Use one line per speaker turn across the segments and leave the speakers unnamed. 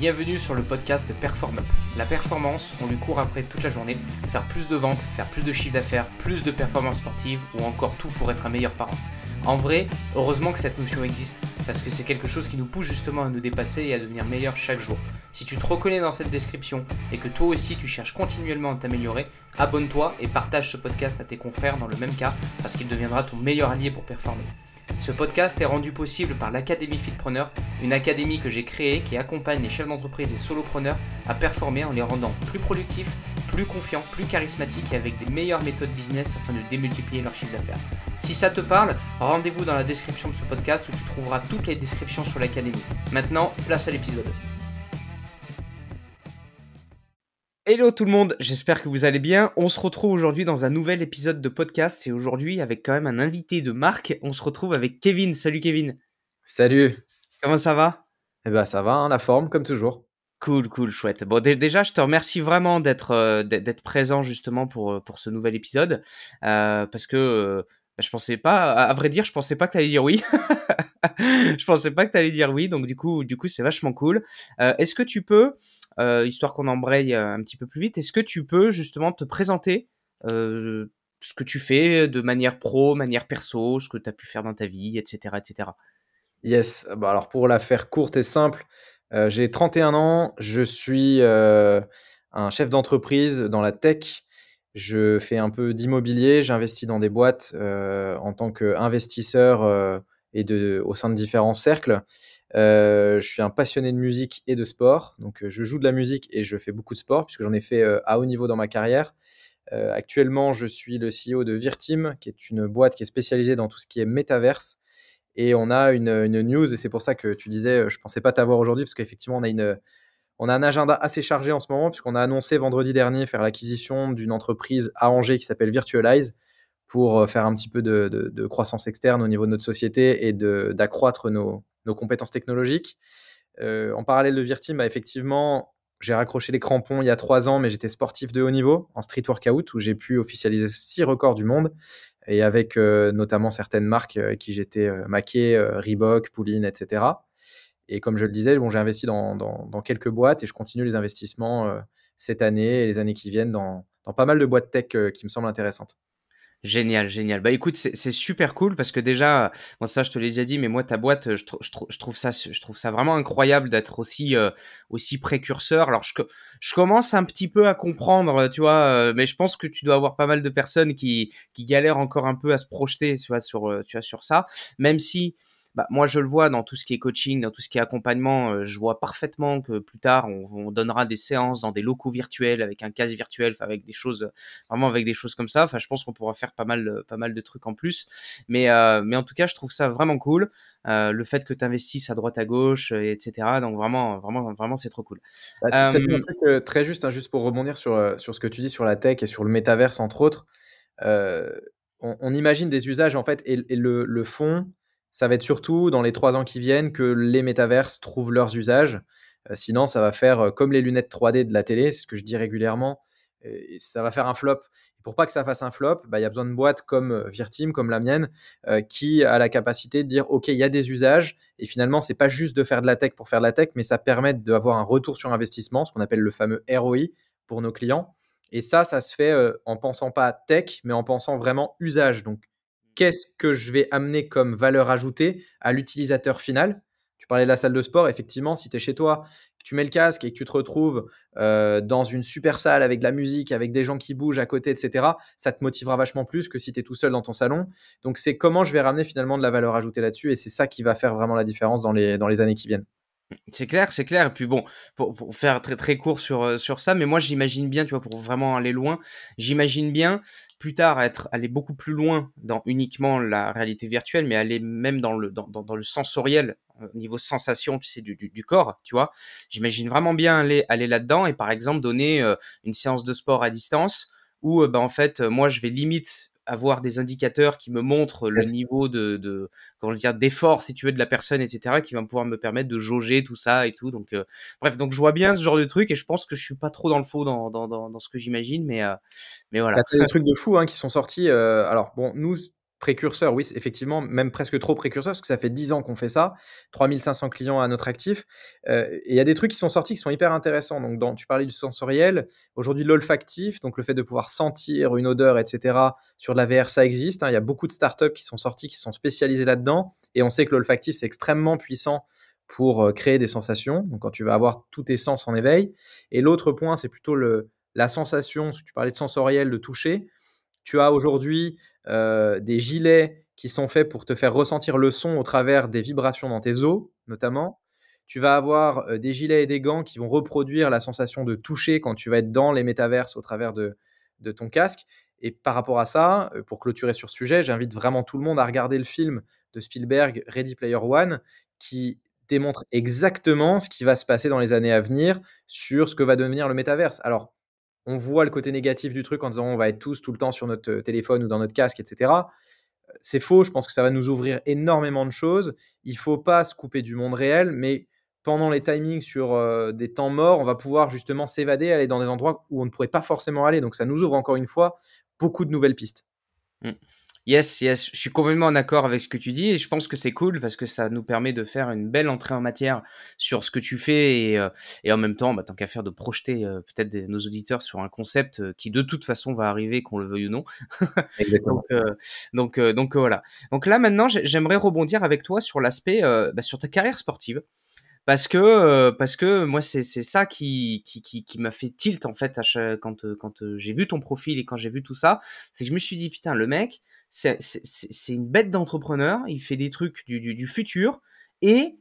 Bienvenue sur le podcast Perform. La performance, on lui court après toute la journée, faire plus de ventes, faire plus de chiffre d'affaires, plus de performances sportives ou encore tout pour être un meilleur parent. En vrai, heureusement que cette notion existe, parce que c'est quelque chose qui nous pousse justement à nous dépasser et à devenir meilleur chaque jour. Si tu te reconnais dans cette description et que toi aussi tu cherches continuellement à t'améliorer, abonne-toi et partage ce podcast à tes confrères dans le même cas, parce qu'il deviendra ton meilleur allié pour performer. Ce podcast est rendu possible par l'Académie Fitpreneur, une académie que j'ai créée qui accompagne les chefs d'entreprise et solopreneurs à performer en les rendant plus productifs, plus confiants, plus charismatiques et avec des meilleures méthodes business afin de démultiplier leur chiffre d'affaires. Si ça te parle, rendez-vous dans la description de ce podcast où tu trouveras toutes les descriptions sur l'académie. Maintenant, place à l'épisode. Hello tout le monde, j'espère que vous allez bien. On se retrouve aujourd'hui dans un nouvel épisode de podcast et aujourd'hui avec quand même un invité de marque. On se retrouve avec Kevin. Salut Kevin.
Salut.
Comment ça va?
Eh ben ça va, hein, la forme comme toujours.
Cool, cool, chouette. Bon, déjà, je te remercie vraiment d'être euh, d'être présent justement pour euh, pour ce nouvel épisode euh, parce que bah, je pensais pas, à vrai dire, je pensais pas que tu allais dire oui. je pensais pas que tu allais dire oui, donc du coup, du coup, c'est vachement cool. Est-ce que tu peux euh, histoire qu'on embraye euh, un petit peu plus vite. Est-ce que tu peux justement te présenter euh, ce que tu fais de manière pro, manière perso, ce que tu as pu faire dans ta vie, etc. etc.
Yes, bah alors pour la faire courte et simple, j'ai 31 ans, je suis un chef d'entreprise dans la tech. Je fais un peu d'immobilier, j'investis dans des boîtes en tant qu'investisseur et de, au sein de différents cercles. Euh, je suis un passionné de musique et de sport. Donc, euh, je joue de la musique et je fais beaucoup de sport puisque j'en ai fait euh, à haut niveau dans ma carrière. actuellement, je suis le CEO de Virtim, qui est une boîte qui est spécialisée dans tout ce qui est métaverse. Et on a une, une news, et c'est pour ça que tu disais, je pensais pas t'avoir aujourd'hui, parce qu'effectivement, on a une, on a un agenda assez chargé en ce moment, puisqu'on a annoncé vendredi dernier faire l'acquisition d'une entreprise à Angers qui s'appelle Virtualize pour faire un petit peu de, de, croissance externe au niveau de notre société et d'accroître nos, nos compétences technologiques. Euh, en parallèle de Virtim, bah, effectivement, j'ai raccroché les crampons il y a trois ans, mais j'étais sportif de haut niveau en street workout où j'ai pu officialiser six records du monde et avec euh, notamment certaines marques euh, qui j'étais maqué, Reebok, Pouline, etc. Et comme je le disais, bon, j'ai investi dans, quelques boîtes et je continue les investissements cette année et les années qui viennent dans pas mal de boîtes tech qui me semblent intéressantes.
Génial, génial. Bah écoute, c'est super cool parce que déjà, moi ça je te l'ai déjà dit, mais moi ta boîte, je, trouve ça, je trouve ça vraiment incroyable d'être aussi euh, aussi précurseur. Alors je, je commence un petit peu à comprendre, tu vois, euh, mais je pense que tu dois avoir pas mal de personnes qui qui galèrent encore un peu à se projeter, tu vois, sur euh, tu vois sur ça, même si bah, moi je le vois dans tout ce qui est coaching, dans tout ce qui est accompagnement, euh, je vois parfaitement que plus tard on, on, donnera des séances dans des locaux virtuels avec un casque virtuel, avec des choses vraiment avec des choses comme ça. Enfin, je pense qu'on pourra faire pas mal pas mal de trucs en plus. Mais euh, mais en tout cas, je trouve ça vraiment cool. Euh, le fait que tu investisses à droite à gauche, euh, etc. Donc vraiment vraiment vraiment c'est trop cool.
Bah, tu as dit un truc très juste, hein, juste pour rebondir sur sur ce que tu dis sur la tech et sur le métaverse entre autres. On, on, imagine des usages en fait et, et le, le fond ça va être surtout dans les trois ans qui viennent que les métaverses trouvent leurs usages. Euh, sinon, ça va faire euh, comme les lunettes 3D de la télé, c'est ce que je dis régulièrement. Ça va faire un flop. Et pour pas que ça fasse un flop, bah, il y a besoin de boîtes comme euh, Virtim, comme la mienne, qui a la capacité de dire OK, il y a des usages. Et finalement, c'est pas juste de faire de la tech pour faire de la tech, mais ça permet d'avoir un retour sur investissement, ce qu'on appelle le fameux ROI pour nos clients. Et ça, ça se fait en pensant pas tech, mais en pensant vraiment usage. Donc, qu'est-ce que je vais amener comme valeur ajoutée à l'utilisateur final? Tu parlais de la salle de sport, effectivement, si tu es chez toi, tu mets le casque et que tu te retrouves euh, dans une super salle avec de la musique, avec des gens qui bougent à côté, etc., ça te motivera vachement plus que si tu es tout seul dans ton salon. Donc c'est comment je vais ramener finalement de la valeur ajoutée là-dessus et c'est ça qui va faire vraiment la différence dans les années qui viennent.
C'est clair, c'est clair. Et puis bon, pour, pour, faire très très court sur euh, sur ça, mais moi j'imagine bien, tu vois, pour vraiment aller loin, j'imagine bien plus tard être aller beaucoup plus loin dans uniquement la réalité virtuelle, mais aller même dans le dans, dans, le sensoriel, au niveau sensation, tu sais, du, du, du corps, tu vois. J'imagine vraiment bien aller aller là-dedans et par exemple donner euh, une séance de sport à distance où, euh, bah, en fait, moi je vais limite avoir des indicateurs qui me montrent le niveau de, de comment dire d'effort si tu veux de la personne etc qui va pouvoir me permettre de jauger tout ça et tout. Donc euh, bref donc je vois bien ce genre de truc et je pense que je suis pas trop dans le faux dans, dans, dans, ce que j'imagine mais euh, mais voilà.
Il y a des trucs de fou hein, qui sont sortis euh, alors bon nous précurseur, oui, effectivement, même presque trop précurseur, parce que ça fait 10 ans qu'on fait ça, 3500 clients à notre actif. Euh, et il y a des trucs qui sont sortis qui sont hyper intéressants. Donc, tu parlais du sensoriel. Aujourd'hui, l'olfactif, donc le fait de pouvoir sentir une odeur, etc., sur de la VR, ça existe. Hein. Il y a beaucoup de startups qui sont sortis, qui sont spécialisés là-dedans. Et on sait que l'olfactif, c'est extrêmement puissant pour euh, créer des sensations. Donc, quand tu vas avoir tous tes sens en éveil. Et l'autre point, c'est plutôt le, la sensation, tu parlais de sensoriel, de toucher. Tu as aujourd'hui euh, des gilets qui sont faits pour te faire ressentir le son au travers des vibrations dans tes os, notamment. Tu vas avoir euh, des gilets et des gants qui vont reproduire la sensation de toucher quand tu vas être dans les métaverses au travers de, de ton casque. Et par rapport à ça, euh, pour clôturer sur ce sujet, j'invite vraiment tout le monde à regarder le film de Spielberg, Ready Player One, qui démontre exactement ce qui va se passer dans les années à venir sur ce que va devenir le métaverse. Alors, on voit le côté négatif du truc en disant on va être tous tout le temps sur notre euh, téléphone ou dans notre casque, etc. Euh, c'est faux, je pense que ça va nous ouvrir énormément de choses. Il faut pas se couper du monde réel, mais pendant les timings sur euh, des temps morts, on va pouvoir justement s'évader, aller dans des endroits où on ne pourrait pas forcément aller. Donc ça nous ouvre encore une fois beaucoup de nouvelles pistes.
Mmh. Yes, yes, je suis complètement en accord avec ce que tu dis et je pense que c'est cool parce que ça nous permet de faire une belle entrée en matière sur ce que tu fais et, euh, et en même temps, bah, tant qu'à faire, de projeter euh, peut-être nos auditeurs sur un concept euh, qui de toute façon va arriver, qu'on le veuille ou non.
Exactement.
donc, donc, donc voilà. Donc là maintenant, j'aimerais rebondir avec toi sur l'aspect, bah, sur ta carrière sportive parce que parce que moi c'est c'est ça qui qui qui, qui m'a fait tilt en fait à quand quand j'ai vu ton profil et quand j'ai vu tout ça c'est que je me suis dit putain le mec c'est une bête d'entrepreneur, il fait des trucs du, du, du futur et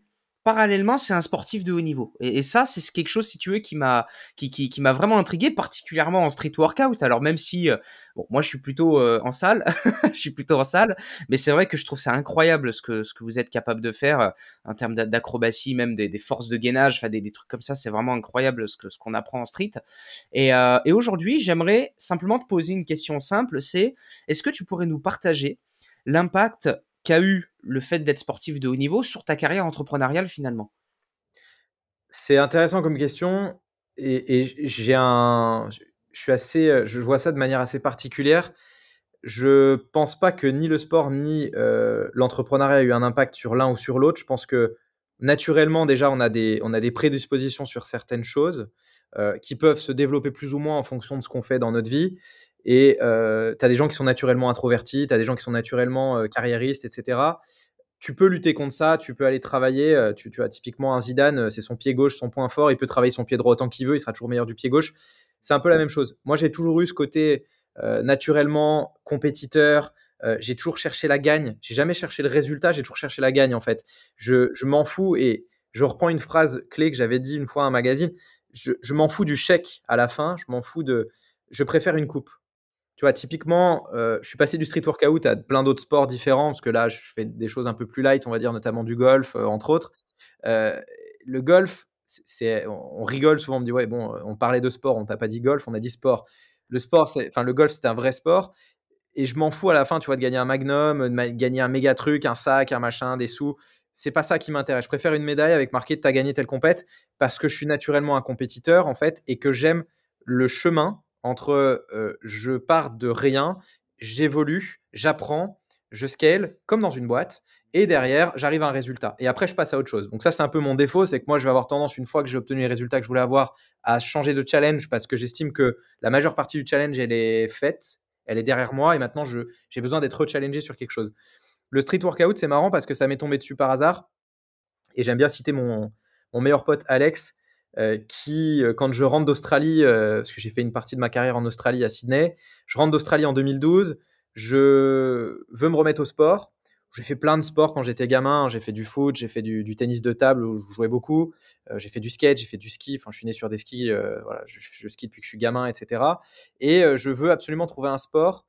parallèlement, c'est un sportif de haut niveau. Et, ça, c'est quelque chose, si tu veux, qui m'a qui, qui, qui vraiment intrigué, particulièrement en street workout. Alors même si, euh, bon, moi, je suis plutôt euh, en salle, je suis plutôt en salle, mais c'est vrai que je trouve ça incroyable ce que ce que vous êtes capable de faire euh, en termes d'acrobatie, même des, des, forces de gainage, des, des trucs comme ça. C'est vraiment incroyable ce ce qu'on apprend en street. Et, et aujourd'hui, j'aimerais simplement te poser une question simple. C'est est-ce que tu pourrais nous partager l'impact qu'a eu le fait d'être sportif de haut niveau sur ta carrière entrepreneuriale finalement?
C'est intéressant comme question et, j'ai un, je suis assez, je vois ça de manière assez particulière. Je pense pas que ni le sport ni euh, l'entrepreneuriat ait eu un impact sur l'un ou sur l'autre. Je pense que naturellement déjà on a des, on a des prédispositions sur certaines choses euh, qui peuvent se développer plus ou moins en fonction de ce qu'on fait dans notre vie. Et euh, tu as des gens qui sont naturellement introvertis, tu as des gens qui sont naturellement euh, carriéristes, etc. Tu peux lutter contre ça, tu peux aller travailler. Euh, tu, as typiquement un Zidane, c'est son pied gauche, son point fort. Il peut travailler son pied droit autant qu'il veut, il sera toujours meilleur du pied gauche. C'est un peu la même chose. Moi, j'ai toujours eu ce côté naturellement compétiteur. j'ai toujours cherché la gagne. J'ai jamais cherché le résultat, j'ai toujours cherché la gagne en fait. Je, je m'en fous et je reprends une phrase clé que j'avais dit une fois à un magazine. Je, je m'en fous du chèque à la fin. Je m'en fous de. Je préfère une coupe. Tu vois, typiquement, euh, je suis passé du street workout à plein d'autres sports différents, parce que là, je fais des choses un peu plus light, on va dire, notamment du golf, euh, entre autres. Euh, le golf, c'est, on, rigole souvent, on me dit, ouais, bon, on parlait de sport, on t'a pas dit golf, on a dit sport. Le sport, enfin, le golf, c'est un vrai sport. Et je m'en fous à la fin, tu vois, de gagner un magnum, de gagner un méga truc, un sac, un machin, des sous. C'est pas ça qui m'intéresse. Je préfère une médaille avec marqué tu as gagné telle compète parce que je suis naturellement un compétiteur, en fait, et que j'aime le chemin entre je pars de rien, j'évolue, j'apprends, je scale comme dans une boîte, et derrière, j'arrive à un résultat. Et après, je passe à autre chose. Donc ça, c'est un peu mon défaut, c'est que moi, je vais avoir tendance, une fois que j'ai obtenu les résultats que je voulais avoir, à changer de challenge parce que j'estime que la majeure partie du challenge, elle est faite, elle est derrière moi, et maintenant, j'ai besoin d'être challengé sur quelque chose. Le street workout, c'est marrant parce que ça m'est tombé dessus par hasard. Et j'aime bien citer mon, mon meilleur pote Alex, qui, euh, quand je rentre d'Australie, euh, parce que j'ai fait une partie de ma carrière en Australie à Sydney, je rentre d'Australie en 2012, je veux me remettre au sport. J'ai fait plein de sports quand j'étais gamin. J'ai fait du foot, j'ai fait du, tennis de table où je jouais beaucoup. j'ai fait du skate, j'ai fait du ski. Enfin, je suis né sur des skis. voilà, je, je, skie depuis que je suis gamin, etc. Et je veux absolument trouver un sport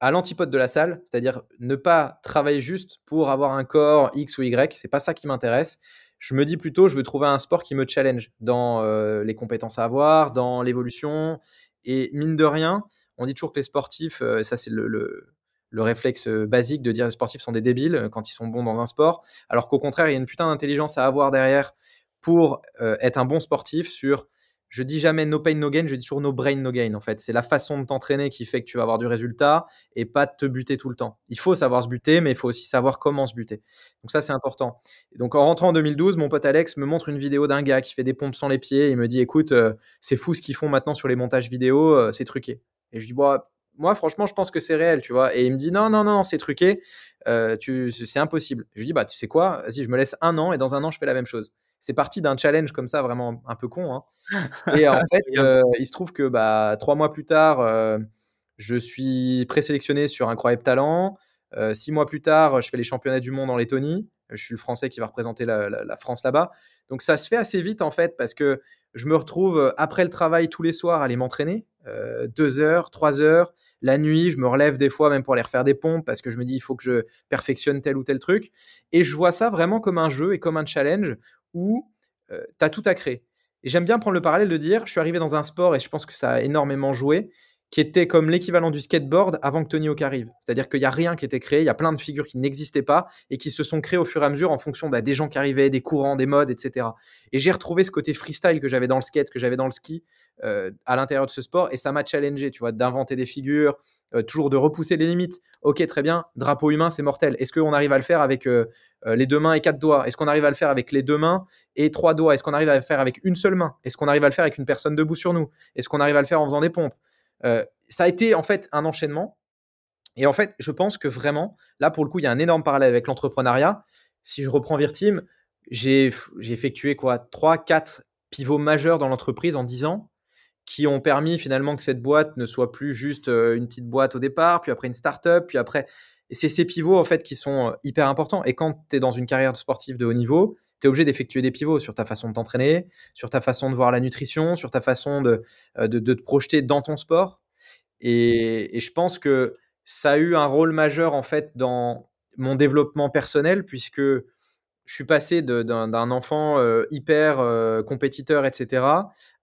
à l'antipode de la salle, c'est-à-dire ne pas travailler juste pour avoir un corps X ou Y. C'est pas ça qui m'intéresse je me dis plutôt, je veux trouver un sport qui me challenge dans euh, les compétences à avoir, dans l'évolution. Et mine de rien, on dit toujours que les sportifs, euh, ça c'est le, le, réflexe euh, basique de dire les sportifs sont des débiles quand ils sont bons dans un sport, alors qu'au contraire, il y a une putain d'intelligence à avoir derrière pour être un bon sportif sur je dis jamais no pain, no gain, je dis toujours no brain, no gain. En fait, c'est la façon de t'entraîner qui fait que tu vas avoir du résultat et pas te buter tout le temps. Il faut savoir se buter, mais il faut aussi savoir comment se buter. Donc, ça, c'est important. donc, en rentrant en 2012, mon pote Alex me montre une vidéo d'un gars qui fait des pompes sans les pieds. Il me dit Écoute, euh, c'est fou ce qu'ils font maintenant sur les montages vidéo, euh, c'est truqué. Et je dis Bon, moi, franchement, je pense que c'est réel, tu vois. Et il me dit Non, non, non, c'est truqué, euh, c'est impossible. Je lui dis Bah, tu sais quoi, vas-y, je me laisse un an et dans un an, je fais la même chose c'est parti d'un challenge comme ça, vraiment un peu con. Hein. Et en fait, euh, il se trouve que bah, trois mois plus tard, euh, je suis présélectionné sur Incroyable Talent. Euh, six mois plus tard, je fais les championnats du monde en Lettonie. Je suis le Français qui va représenter la, France là-bas. Donc ça se fait assez vite en fait parce que je me retrouve après le travail tous les soirs à aller m'entraîner. deux heures, trois heures. La nuit, je me relève des fois même pour aller refaire des pompes parce que je me dis il faut que je perfectionne tel ou tel truc. Et je vois ça vraiment comme un jeu et comme un challenge où tu as tout à créer. Et j'aime bien prendre le parallèle de dire, je suis arrivé dans un sport et je pense que ça a énormément joué, qui était comme l'équivalent du skateboard avant que Tony Hawk arrive. C'est-à-dire qu'il n'y a rien qui était créé, il y a plein de figures qui n'existaient pas et qui se sont créées au fur et à mesure en fonction bah, des gens qui arrivaient, des courants, des modes, etc. Et j'ai retrouvé ce côté freestyle que j'avais dans le skate, que j'avais dans le ski, euh, à l'intérieur de ce sport et ça m'a challengé, tu vois, d'inventer des figures, euh, toujours de repousser les limites. Ok, très bien, drapeau humain, c'est mortel. Est-ce qu'on arrive à le faire avec euh, les deux mains et quatre doigts? Est-ce qu'on arrive à le faire avec les deux mains et trois doigts? Est-ce qu'on arrive à le faire avec une seule main? Est-ce qu'on arrive à le faire avec une personne debout sur nous? Est-ce qu'on arrive à le faire en faisant des pompes? Ça a été en fait un enchaînement. Et en fait, je pense que vraiment, là pour le coup, il y a un énorme parallèle avec l'entrepreneuriat. Si je reprends Virtim, j'ai effectué quoi 3, 4 pivots majeurs dans l'entreprise en 10 ans qui ont permis finalement que cette boîte ne soit plus juste une petite boîte au départ, puis après une start-up, puis après. C'est ces pivots en fait qui sont hyper importants. Et quand tu es dans une carrière sportive de haut niveau, tu es obligé d'effectuer des pivots sur ta façon de t'entraîner, sur ta façon de voir la nutrition, sur ta façon de, euh, de, te projeter dans ton sport. Et, et, je pense que ça a eu un rôle majeur en fait dans mon développement personnel, puisque je suis passé d'un enfant hyper compétiteur, etc.,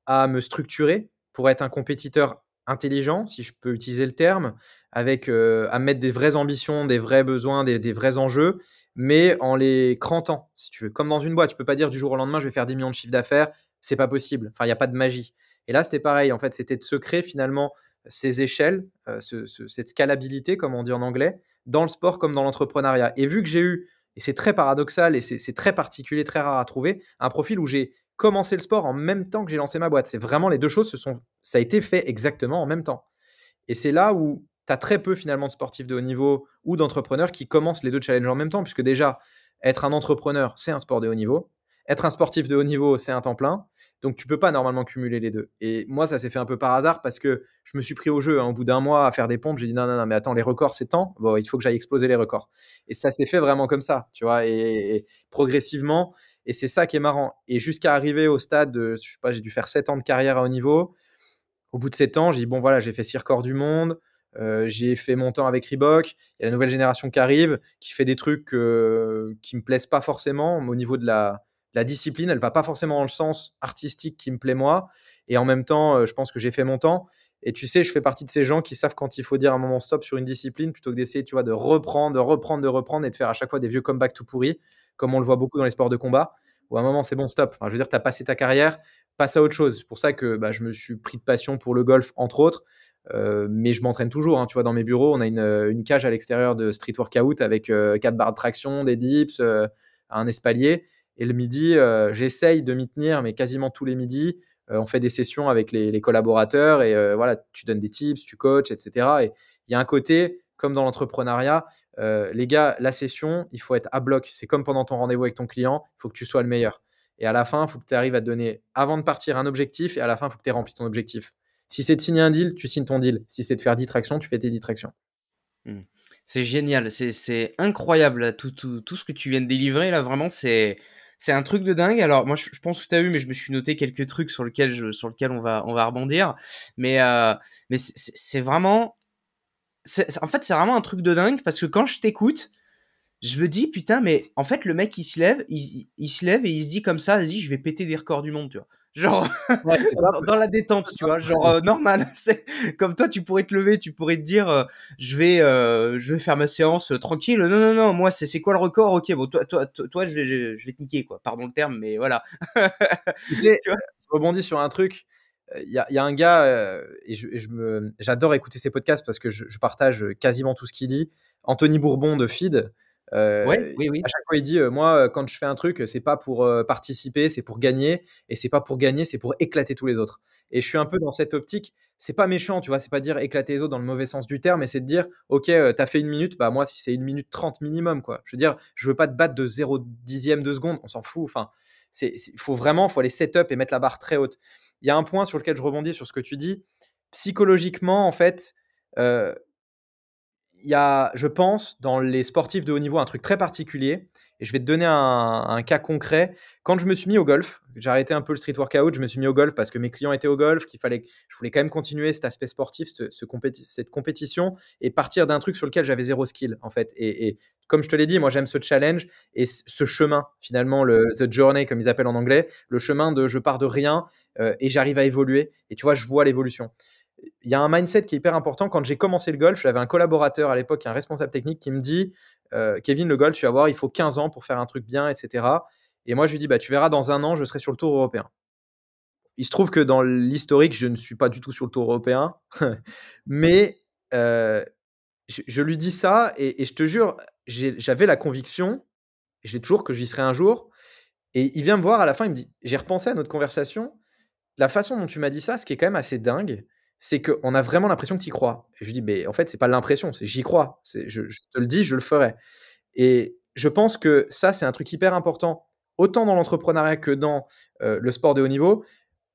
à me structurer pour être un compétiteur intelligent, si je peux utiliser le terme, avec euh, à mettre des vraies ambitions, des vrais besoins, des, vrais enjeux, mais en les crantant, si tu veux. Comme dans une boîte, tu peux pas dire du jour au lendemain, je vais faire 10 millions de chiffre d'affaires, c'est pas possible. Enfin, il n'y a pas de magie. Et là, c'était pareil. En fait, c'était de se créer finalement ces échelles, euh, cette scalabilité, comme on dit en anglais, dans le sport comme dans l'entrepreneuriat. Et vu que j'ai eu, et c'est très paradoxal et c'est très particulier, très rare à trouver, un profil où j'ai commencé le sport en même temps que j'ai lancé ma boîte. C'est vraiment les deux choses, ça a été fait exactement en même temps. Et c'est là où tu as très peu finalement de sportifs de haut niveau ou d'entrepreneurs qui commencent les deux challenges en même temps, puisque déjà, être un entrepreneur, c'est un sport de haut niveau. Être un sportif de haut niveau, c'est un temps plein. Donc tu peux pas normalement cumuler les deux. Et moi, ça s'est fait un peu par hasard parce que je me suis pris au jeu. Hein. Au bout d'un mois à faire des pompes, j'ai dit non, non, non, mais attends, les records, c'est temps. Bon, il faut que j'aille exploser les records. Et ça s'est fait vraiment comme ça, tu vois. et progressivement, et c'est ça qui est marrant. Et jusqu'à arriver au stade de, je sais pas, j'ai dû faire 7 ans de carrière à haut niveau. Au bout de 7 ans, j'ai dit, bon voilà, j'ai fait 6 records du monde. Euh, j'ai fait mon temps avec Reebok. Il y a la nouvelle génération qui arrive, qui fait des trucs euh, qui me plaisent pas forcément au niveau de la, la, discipline. Elle va pas forcément dans le sens artistique qui me plaît moi. Et en même temps, euh, je pense que j'ai fait mon temps. Et tu sais, je fais partie de ces gens qui savent quand il faut dire un moment stop sur une discipline plutôt que d'essayer, tu vois, de reprendre, de reprendre, de reprendre et de faire à chaque fois des vieux comebacks tout pourris comme on le voit beaucoup dans les sports de combat, où à un moment c'est bon, stop. je veux dire, tu as passé ta carrière, passe à autre chose. C'est pour ça que bah, je me suis pris de passion pour le golf, entre autres. Euh, mais je m'entraîne toujours. Hein. Tu vois, dans mes bureaux, on a une, cage à l'extérieur de street workout avec euh, quatre barres de traction, des dips, euh, un espalier. Et le midi, j'essaye de m'y tenir, mais quasiment tous les midis, on fait des sessions avec les, les collaborateurs et voilà, tu donnes des tips, tu coaches, etc. Et il y a un côté, comme dans l'entrepreneuriat, euh, les gars, la session, il faut être à bloc. C'est comme pendant ton rendez-vous avec ton client, il faut que tu sois le meilleur. Et à la fin, il faut que tu arrives à te donner, avant de partir, un objectif. Et à la fin, il faut que tu aies rempli ton objectif. Si c'est de signer un deal, tu signes ton deal. Si c'est de faire 10 tractions, tu fais tes 10 tractions.
Hmm. C'est génial, c'est incroyable tout, ce que tu viens de délivrer là, vraiment c'est c'est un truc de dingue. Alors moi je, pense que tu as vu, mais je me suis noté quelques trucs sur lesquels sur lequel on va on va rebondir. Mais euh, mais c'est vraiment en fait, c'est vraiment un truc de dingue parce que quand je t'écoute, je me dis putain, mais en fait, le mec il se lève, il, se lève et il se dit comme ça, vas-y, je vais péter des records du monde, tu vois. Genre dans, la détente, tu vois, genre euh, normal. C'est comme toi, tu pourrais te lever, tu pourrais te dire, euh, je vais, euh, je vais faire ma séance tranquille. Non, non, non, moi, c'est c'est quoi le record? Ok, bon, toi, toi, toi, je vais, je, vais te niquer, quoi. Pardon le terme, mais voilà.
tu sais, tu vois? je rebondis sur un truc il y, y, a un gars, euh, et j'adore écouter ses podcasts parce que je, je, partage quasiment tout ce qu'il dit. Anthony Bourbon de Feed.
Euh, oui, oui.
À chaque fois, il dit Moi, quand je fais un truc, c'est pas pour participer, c'est pour gagner. Et c'est pas pour gagner, c'est pour éclater tous les autres. Et je suis un peu dans cette optique. C'est pas méchant, tu vois. C'est pas dire éclater les autres dans le mauvais sens du terme, mais c'est de dire Ok, t'as fait une minute, bah moi, si c'est une minute trente minimum, quoi. Je veux dire, je veux pas te battre de 0 dixième de seconde, on s'en fout. Enfin, il faut vraiment, faut aller set-up et mettre la barre très haute il y a un point sur lequel je rebondis sur ce que tu dis. Psychologiquement, en fait, euh, il y a, je pense, dans les sportifs de haut niveau, un truc très particulier. Et je vais te donner un, cas concret. Quand je me suis mis au golf, j'ai arrêté un peu le street workout, je me suis mis au golf parce que mes clients étaient au golf, qu'il fallait, je voulais quand même continuer cet aspect sportif, cette compétition, et partir d'un truc sur lequel j'avais zéro skill, en fait. Et, comme je te l'ai dit, moi j'aime ce challenge et ce chemin, finalement, le the journey, comme ils appellent en anglais, le chemin de je pars de rien euh, et j'arrive à évoluer. Et tu vois, je vois l'évolution il y a un mindset qui est hyper important. Quand j'ai commencé le golf, j'avais un collaborateur à l'époque, un responsable technique qui me dit euh, Kevin, le tu vas voir, il faut 15 ans pour faire un truc bien, etc. Et moi, je lui dis bah, Tu verras, dans un an, je serai sur le tour européen. Il se trouve que dans l'historique, je ne suis pas du tout sur le tour européen. mais euh, je, lui dis ça et, je te jure, j'avais la conviction, j'ai toujours que j'y serai un jour. Et il vient me voir à la fin, il me dit J'ai repensé à notre conversation. La façon dont tu m'as dit ça, ce qui est quand même assez dingue, c'est qu'on a vraiment l'impression que tu y crois. Je lui dis, mais en fait, c'est pas l'impression, c'est j'y crois. Je, te le dis, je le ferai. Et je pense que ça, c'est un truc hyper important, autant dans l'entrepreneuriat que dans euh, le sport de haut niveau.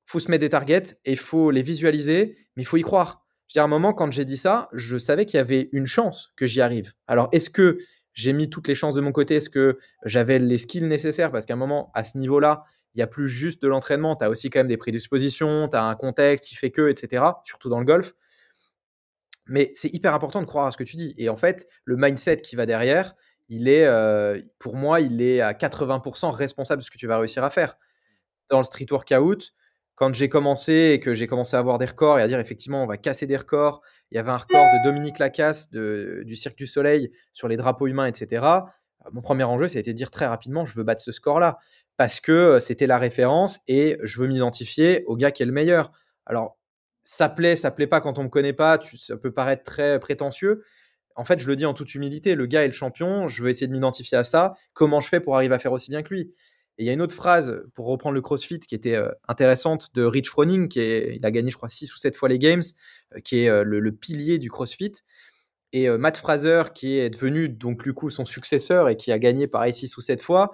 Faut se mettre des targets et il faut les visualiser, mais il faut y croire. Je veux à un moment, quand j'ai dit ça, je savais qu'il y avait une chance que j'y arrive. Alors, est-ce que j'ai mis toutes les chances de mon côté? Est-ce que j'avais les skills nécessaires? Parce qu'à un moment, à ce niveau-là, il n'y a plus juste de l'entraînement, tu as aussi quand même des prédispositions, tu as un contexte qui fait que, etc., surtout dans le golf. Mais c'est hyper important de croire à ce que tu dis. Et en fait, le mindset qui va derrière, il est, euh, pour moi, il est à 80% responsable de ce que tu vas réussir à faire. Dans le street workout, quand j'ai commencé et que j'ai commencé à avoir des records et à dire effectivement on va casser des records, il y avait un record de Dominique Lacasse du Cirque du Soleil sur les drapeaux humains, etc. Mon premier enjeu, c'était de dire très rapidement je veux battre ce score-là parce que c'était la référence et je veux m'identifier au gars qui est le meilleur. Alors, ça plaît, ça plaît pas quand on me connaît pas, tu, ça peut paraître très prétentieux. En fait, je le dis en toute humilité, le gars est le champion, je veux essayer de m'identifier à ça. Comment je fais pour arriver à faire aussi bien que lui? Et il y a une autre phrase, pour reprendre le CrossFit, qui était intéressante, de Rich Froning, qui est, il a gagné, je crois, 6 ou 7 fois les Games, qui est le, le, pilier du CrossFit. Et Matt Fraser, qui est devenu donc du coup son successeur et qui a gagné pareil 6 ou 7 fois,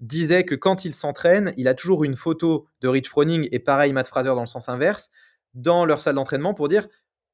disait que quand il s'entraîne, il a toujours une photo de Rich Froning et pareil Matt Fraser dans le sens inverse dans leur salle d'entraînement pour dire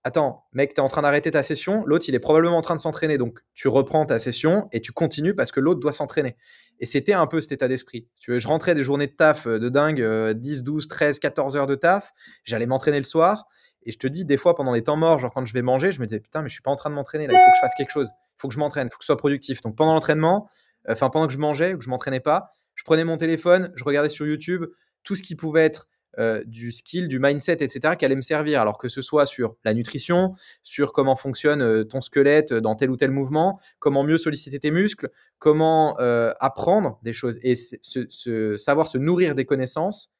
Attends, mec, tu es en train d'arrêter ta session, l'autre il est probablement en train de s'entraîner, donc tu reprends ta session et tu continues parce que l'autre doit s'entraîner. Et c'était un peu cet état d'esprit. Tu je rentrais des journées de taf euh, de dingue, 10, 12, 13, 14 heures de taf, j'allais m'entraîner le soir, et je te dis, des fois pendant les temps morts, genre quand je vais manger, je me disais putain, mais je suis pas en train de m'entraîner là, il faut que je fasse quelque chose, il faut que je m'entraîne, il faut que je sois productif. Donc pendant l'entraînement, enfin pendant que je mangeais que je m'entraînais pas, je prenais mon téléphone, je regardais sur YouTube tout ce qui pouvait être euh, du skill, du mindset, etc., qui allait me servir. Alors que ce soit sur la nutrition, sur comment fonctionne euh, ton squelette dans tel ou tel mouvement, comment mieux solliciter tes muscles, comment euh, apprendre des choses et savoir se nourrir des connaissances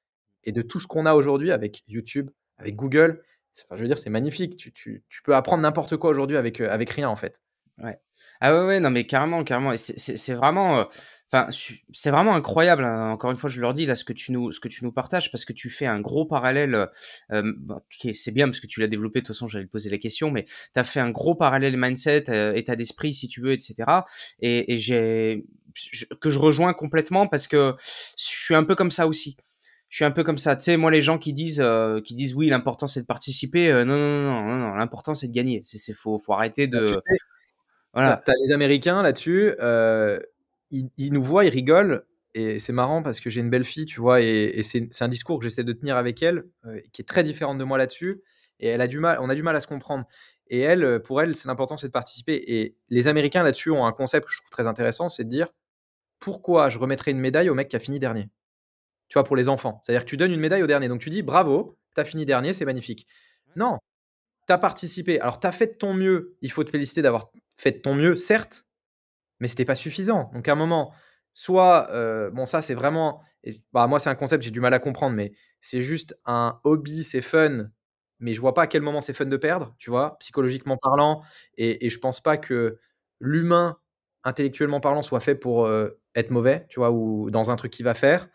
et de tout ce qu'on a aujourd'hui avec YouTube, avec Google. Enfin, je veux dire, c'est magnifique. Tu, peux apprendre n'importe quoi aujourd'hui avec, avec rien, en fait.
Ouais. Ah ouais, ouais, non, mais carrément, carrément. C'est vraiment. Enfin, c'est vraiment incroyable. Hein. Encore une fois, je leur dis là ce que tu nous, ce que tu nous partages parce que tu fais un gros parallèle. Euh, c'est bien parce que tu l'as développé. De toute façon, j'allais te poser la question, mais tu as fait un gros parallèle mindset, euh, état d'esprit, si tu veux, etc. Et, et j'ai que je rejoins complètement parce que je suis un peu comme ça aussi. Je suis un peu comme ça. Tu sais, moi, les gens qui disent, euh, qui disent oui, l'important c'est de participer. Euh, non, non, non, non, non, l'important c'est de gagner. C'est faut, faut arrêter bah, de.
Voilà. T'as les Américains là-dessus. Euh, ils, nous voient, ils rigolent. Et c'est marrant parce que j'ai une belle fille, tu vois, et, c'est un discours que j'essaie de tenir avec elle, euh, qui est très différente de moi là-dessus. Et elle a du mal, on a du mal à se comprendre. Et elle, euh, pour elle, c'est l'important, c'est de participer. Et les Américains là-dessus ont un concept que je trouve très intéressant, c'est de dire pourquoi je remettrai une médaille au mec qui a fini dernier? Tu vois, pour les enfants. C'est-à-dire que tu donnes une médaille au dernier. Donc tu dis bravo, tu as fini dernier, c'est magnifique. Non, tu as participé. Alors tu as fait de ton mieux. Il faut te féliciter d'avoir fait de ton mieux, certes, mais c'était pas suffisant. Donc à un moment, soit, heu, bon ça c'est vraiment bah, moi c'est un concept, j'ai du mal à comprendre, mais c'est juste un hobby, c'est fun, mais je vois pas à quel moment c'est fun de perdre, tu vois? Psychologiquement parlant et et je pense pas que l'humain, intellectuellement parlant, soit fait pour, heu, être mauvais, tu vois? Ou dans un truc qu'il va faire.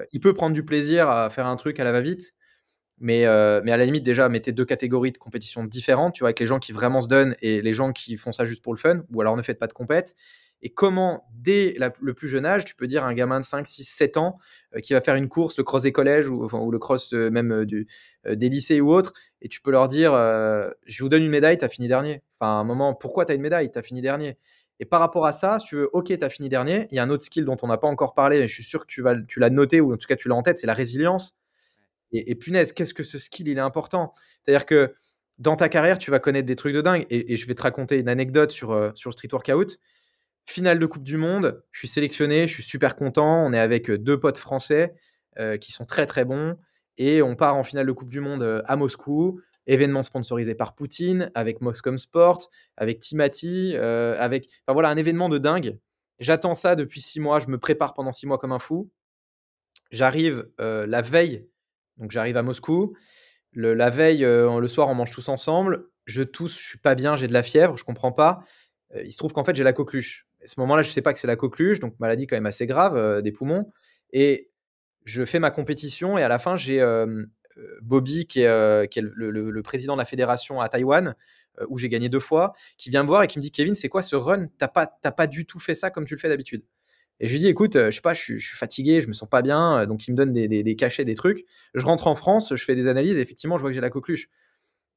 Heu, il peut prendre du plaisir à faire un truc à la va-vite, mais heu, mais à la limite déjà mettez 2 catégories de compétition différentes, tu vois? Avec les gens qui vraiment se donnent et les gens qui font ça juste pour le fun ou alors ne faites pas de compète et comment dès le plus jeune âge, tu peux dire à un gamin de 5-6-7 ans, heu, qui va faire une course, le cross des collèges ou le cross, heu, même, des lycées ou autres et tu peux leur dire, «Je vous donne une médaille, tu as fini dernier». Enfin, à un moment, pourquoi tu as une médaille? Tu as fini dernier? Et par rapport à ça, si tu veux, OK, tu as fini dernier, il y a un autre skill dont on n'a pas encore parlé et je suis sûr que tu vas tu l'as noté ou en tout cas tu l'as en tête, c'est la résilience et punaise, qu'est-ce que ce skill, il est important. C'est-à-dire que dans ta carrière, tu vas connaître des trucs de dingue et je vais te raconter une anecdote sur, le street workout. Finale de coupe du monde, je suis sélectionné, je suis super content. On est avec, heu, 2 potes français, heu, qui sont très, très bons et on part en finale de coupe du monde, heu, à Moscou. Événement sponsorisé par Poutine, avec Moscom Sport, avec Timati, avec enfin voilà, un événement de dingue. J'attends ça depuis 6 mois, je me prépare pendant 6 mois comme un fou. J'arrive, la veille, donc j'arrive à Moscou. La veille, heu, le soir, on mange tous ensemble. Je tousse, je suis pas bien, j'ai de la fièvre, je comprends pas. Heu, il se trouve qu'en fait, j'ai la coqueluche. À ce moment-là, je sais pas que c'est la coqueluche, donc maladie quand même assez grave, heu, des poumons et je fais ma compétition et à la fin, j'ai, Bobby qui est, le président de la fédération à Taïwan, où j'ai gagné 2 fois, qui vient me voir et qui me dit: «Kevin, c'est quoi ce run? Tu as pas pas du tout fait ça comme tu le fais d'habitude» et je lui dis: «Écoute, heu, je sais pas, je suis fatigué, je me sens pas bien», heu, donc il me donne des cachets, des trucs. Je rentre en France, je fais des analyses et effectivement, je vois que j'ai la coqueluche.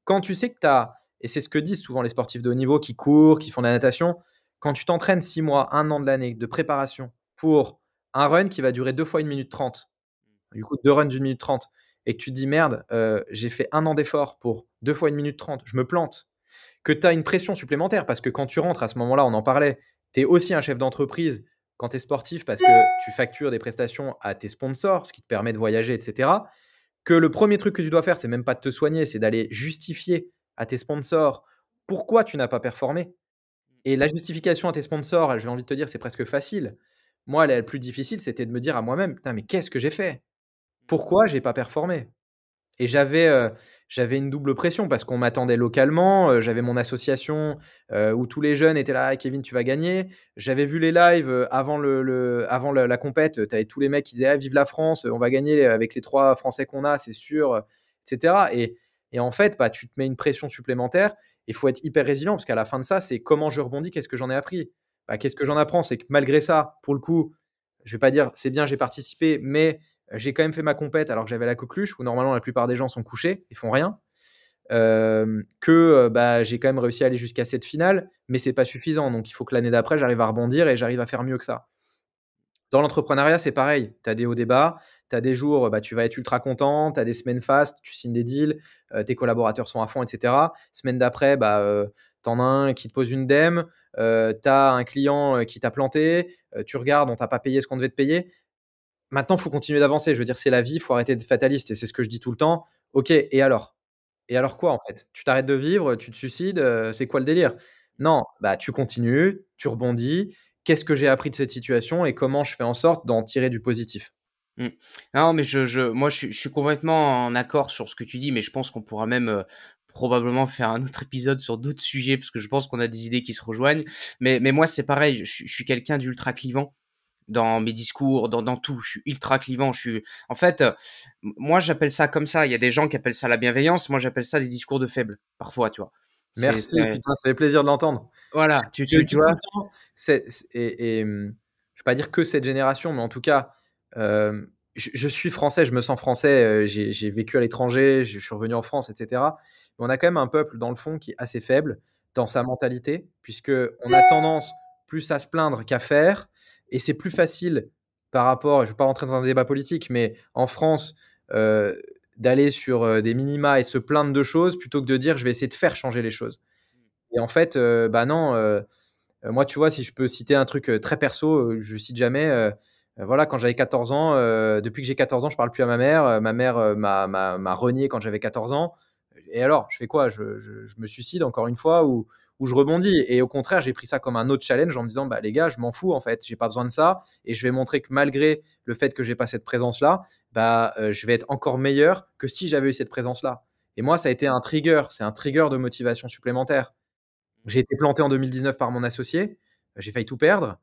Quand tu sais que tu as et c'est ce que disent souvent les sportifs de haut niveau qui courent, qui font de la natation, quand tu t'entraînes 6 mois, 1 an de l'année de préparation pour un run qui va durer 2 fois 1 minute 30, du coup 2 runs d'1 minute 30 et que tu te dis: «Merde, heu, j'ai fait 1 an d'effort pour 2 fois 1 minute 30, je me plante». Que tu as une pression supplémentaire parce que quand tu rentres à ce moment-là, on en parlait, tu es aussi un chef d'entreprise quand tu es sportif parce que tu factures des prestations à tes sponsors, ce qui te permet de voyager et cetera. Que le 1er truc que tu dois faire, c'est même pas de te soigner, c'est d'aller justifier à tes sponsors pourquoi tu n'as pas performé et la justification à tes sponsors, j'ai envie de te dire, c'est presque facile. Moi, la plus difficile, c'était de me dire à moi-même: «Putain, mais qu'est-ce que j'ai fait? Pourquoi j'ai pas performé?» Et j'avais, heu, j'avais une double pression parce qu'on m'attendait localement, heu, j'avais mon association, heu, où tous les jeunes étaient là: «Ah Kevin, tu vas gagner». J'avais vu les lives, avant le avant la compète, tu avais tous les mecs qui disaient: «Ah vive la France, on va gagner avec les 3 Français qu'on a, c'est sûr», heu, et cetera et et en fait, bah, tu te mets une pression supplémentaire. Il faut être hyper résilient parce qu'à la fin de ça, c'est comment je rebondis, qu'est-ce que j'en ai appris? Bah, qu'est-ce que j'en apprends? C'est que malgré ça, pour le coup, je vais pas dire: «C'est bien, j'ai participé», mais j'ai quand même fait ma compète alors que j'avais la coqueluche, où normalement la plupart des gens sont couchés, ils font rien. Hem, que, heu, bah, j'ai quand même réussi à aller jusqu'à cette finale, mais c'est pas suffisant, donc il faut que l'année d'après, j'arrive à rebondir et j'arrive à faire mieux que ça. Dans l'entrepreneuriat, c'est pareil. Tu as des hauts, des bas. Tu as des jours, bah, tu vas être ultra content, tu as des semaines fastes, tu signes des deals, heu, tes collaborateurs sont à fond et cetera. Semaine d'après, bah, tu en as un qui te pose une dème, heu, tu as un client, qui t'a planté, tu regardes, on t'a pas payé ce qu'on devait te payer. Maintenant, il faut continuer d'avancer. Je veux dire, c'est la vie, il faut arrêter d'être fataliste et c'est ce que je dis tout le temps. OK et alors? Et alors quoi, en fait? Tu t'arrêtes de vivre, tu te suicides, heu, c'est quoi le délire? Non, bah, tu continues, tu rebondis. Qu'est-ce que j'ai appris de cette situation et comment je fais en sorte d'en tirer du positif?
Mmh. Non, mais je je moi, je suis complètement en accord sur ce que tu dis, mais je pense qu'on pourra même, heu, probablement faire un autre épisode sur d'autres sujets parce que je pense qu'on a des idées qui se rejoignent. Mais mais moi, c'est pareil, je suis quelqu'un d'ultra clivant dans mes discours, dans dans tout. Je suis ultra clivant, je suis en fait, heu, m moi, j'appelle ça comme ça. Il y a des gens qui appellent ça la bienveillance. Moi, j'appelle ça des discours de faibles, parfois, tu vois?
Merci, putain, ça fait plaisir de l'entendre.
voilà, tu tu tu vois?
c'est et et mmh, je vais pas dire que cette génération, mais en tout cas, je je suis français, je me sens français, heu, j'ai j'ai vécu à l'étranger, je suis revenu en France et cetera. Mais on a quand même un peuple, dans le fond, qui est assez faible dans sa mentalité, puisqu'on a tendance plus à se plaindre qu'à faire et c'est plus facile par rapport je vais pas rentrer dans un débat politique, mais en France, d'aller sur, des minima et se plaindre de choses plutôt que de dire: «Je vais essayer de faire changer les choses» et en fait, heu, bah, non, moi, tu vois, si je peux citer un truc, très perso, je cite jamais, voilà, quand j'avais 14 ans, depuis que j'ai 14 ans, je parle plus à ma mère, ma mère, m'a renié quand j'avais 14 ans et alors? Je fais quoi? Je je je me suicide encore une fois ou où je rebondis. Et au contraire, j'ai pris ça comme un autre challenge en me disant, bah, les gars, je m'en fous en fait, j'ai pas besoin de ça. Et je vais montrer que malgré le fait que j'ai pas cette présence-là, bah, euh, je vais être encore meilleur que si j'avais eu cette présence-là. Et moi, ça a été un trigger, c'est un trigger de motivation supplémentaire. J'ai été planté en 2019 par mon associé, j'ai failli tout perdre.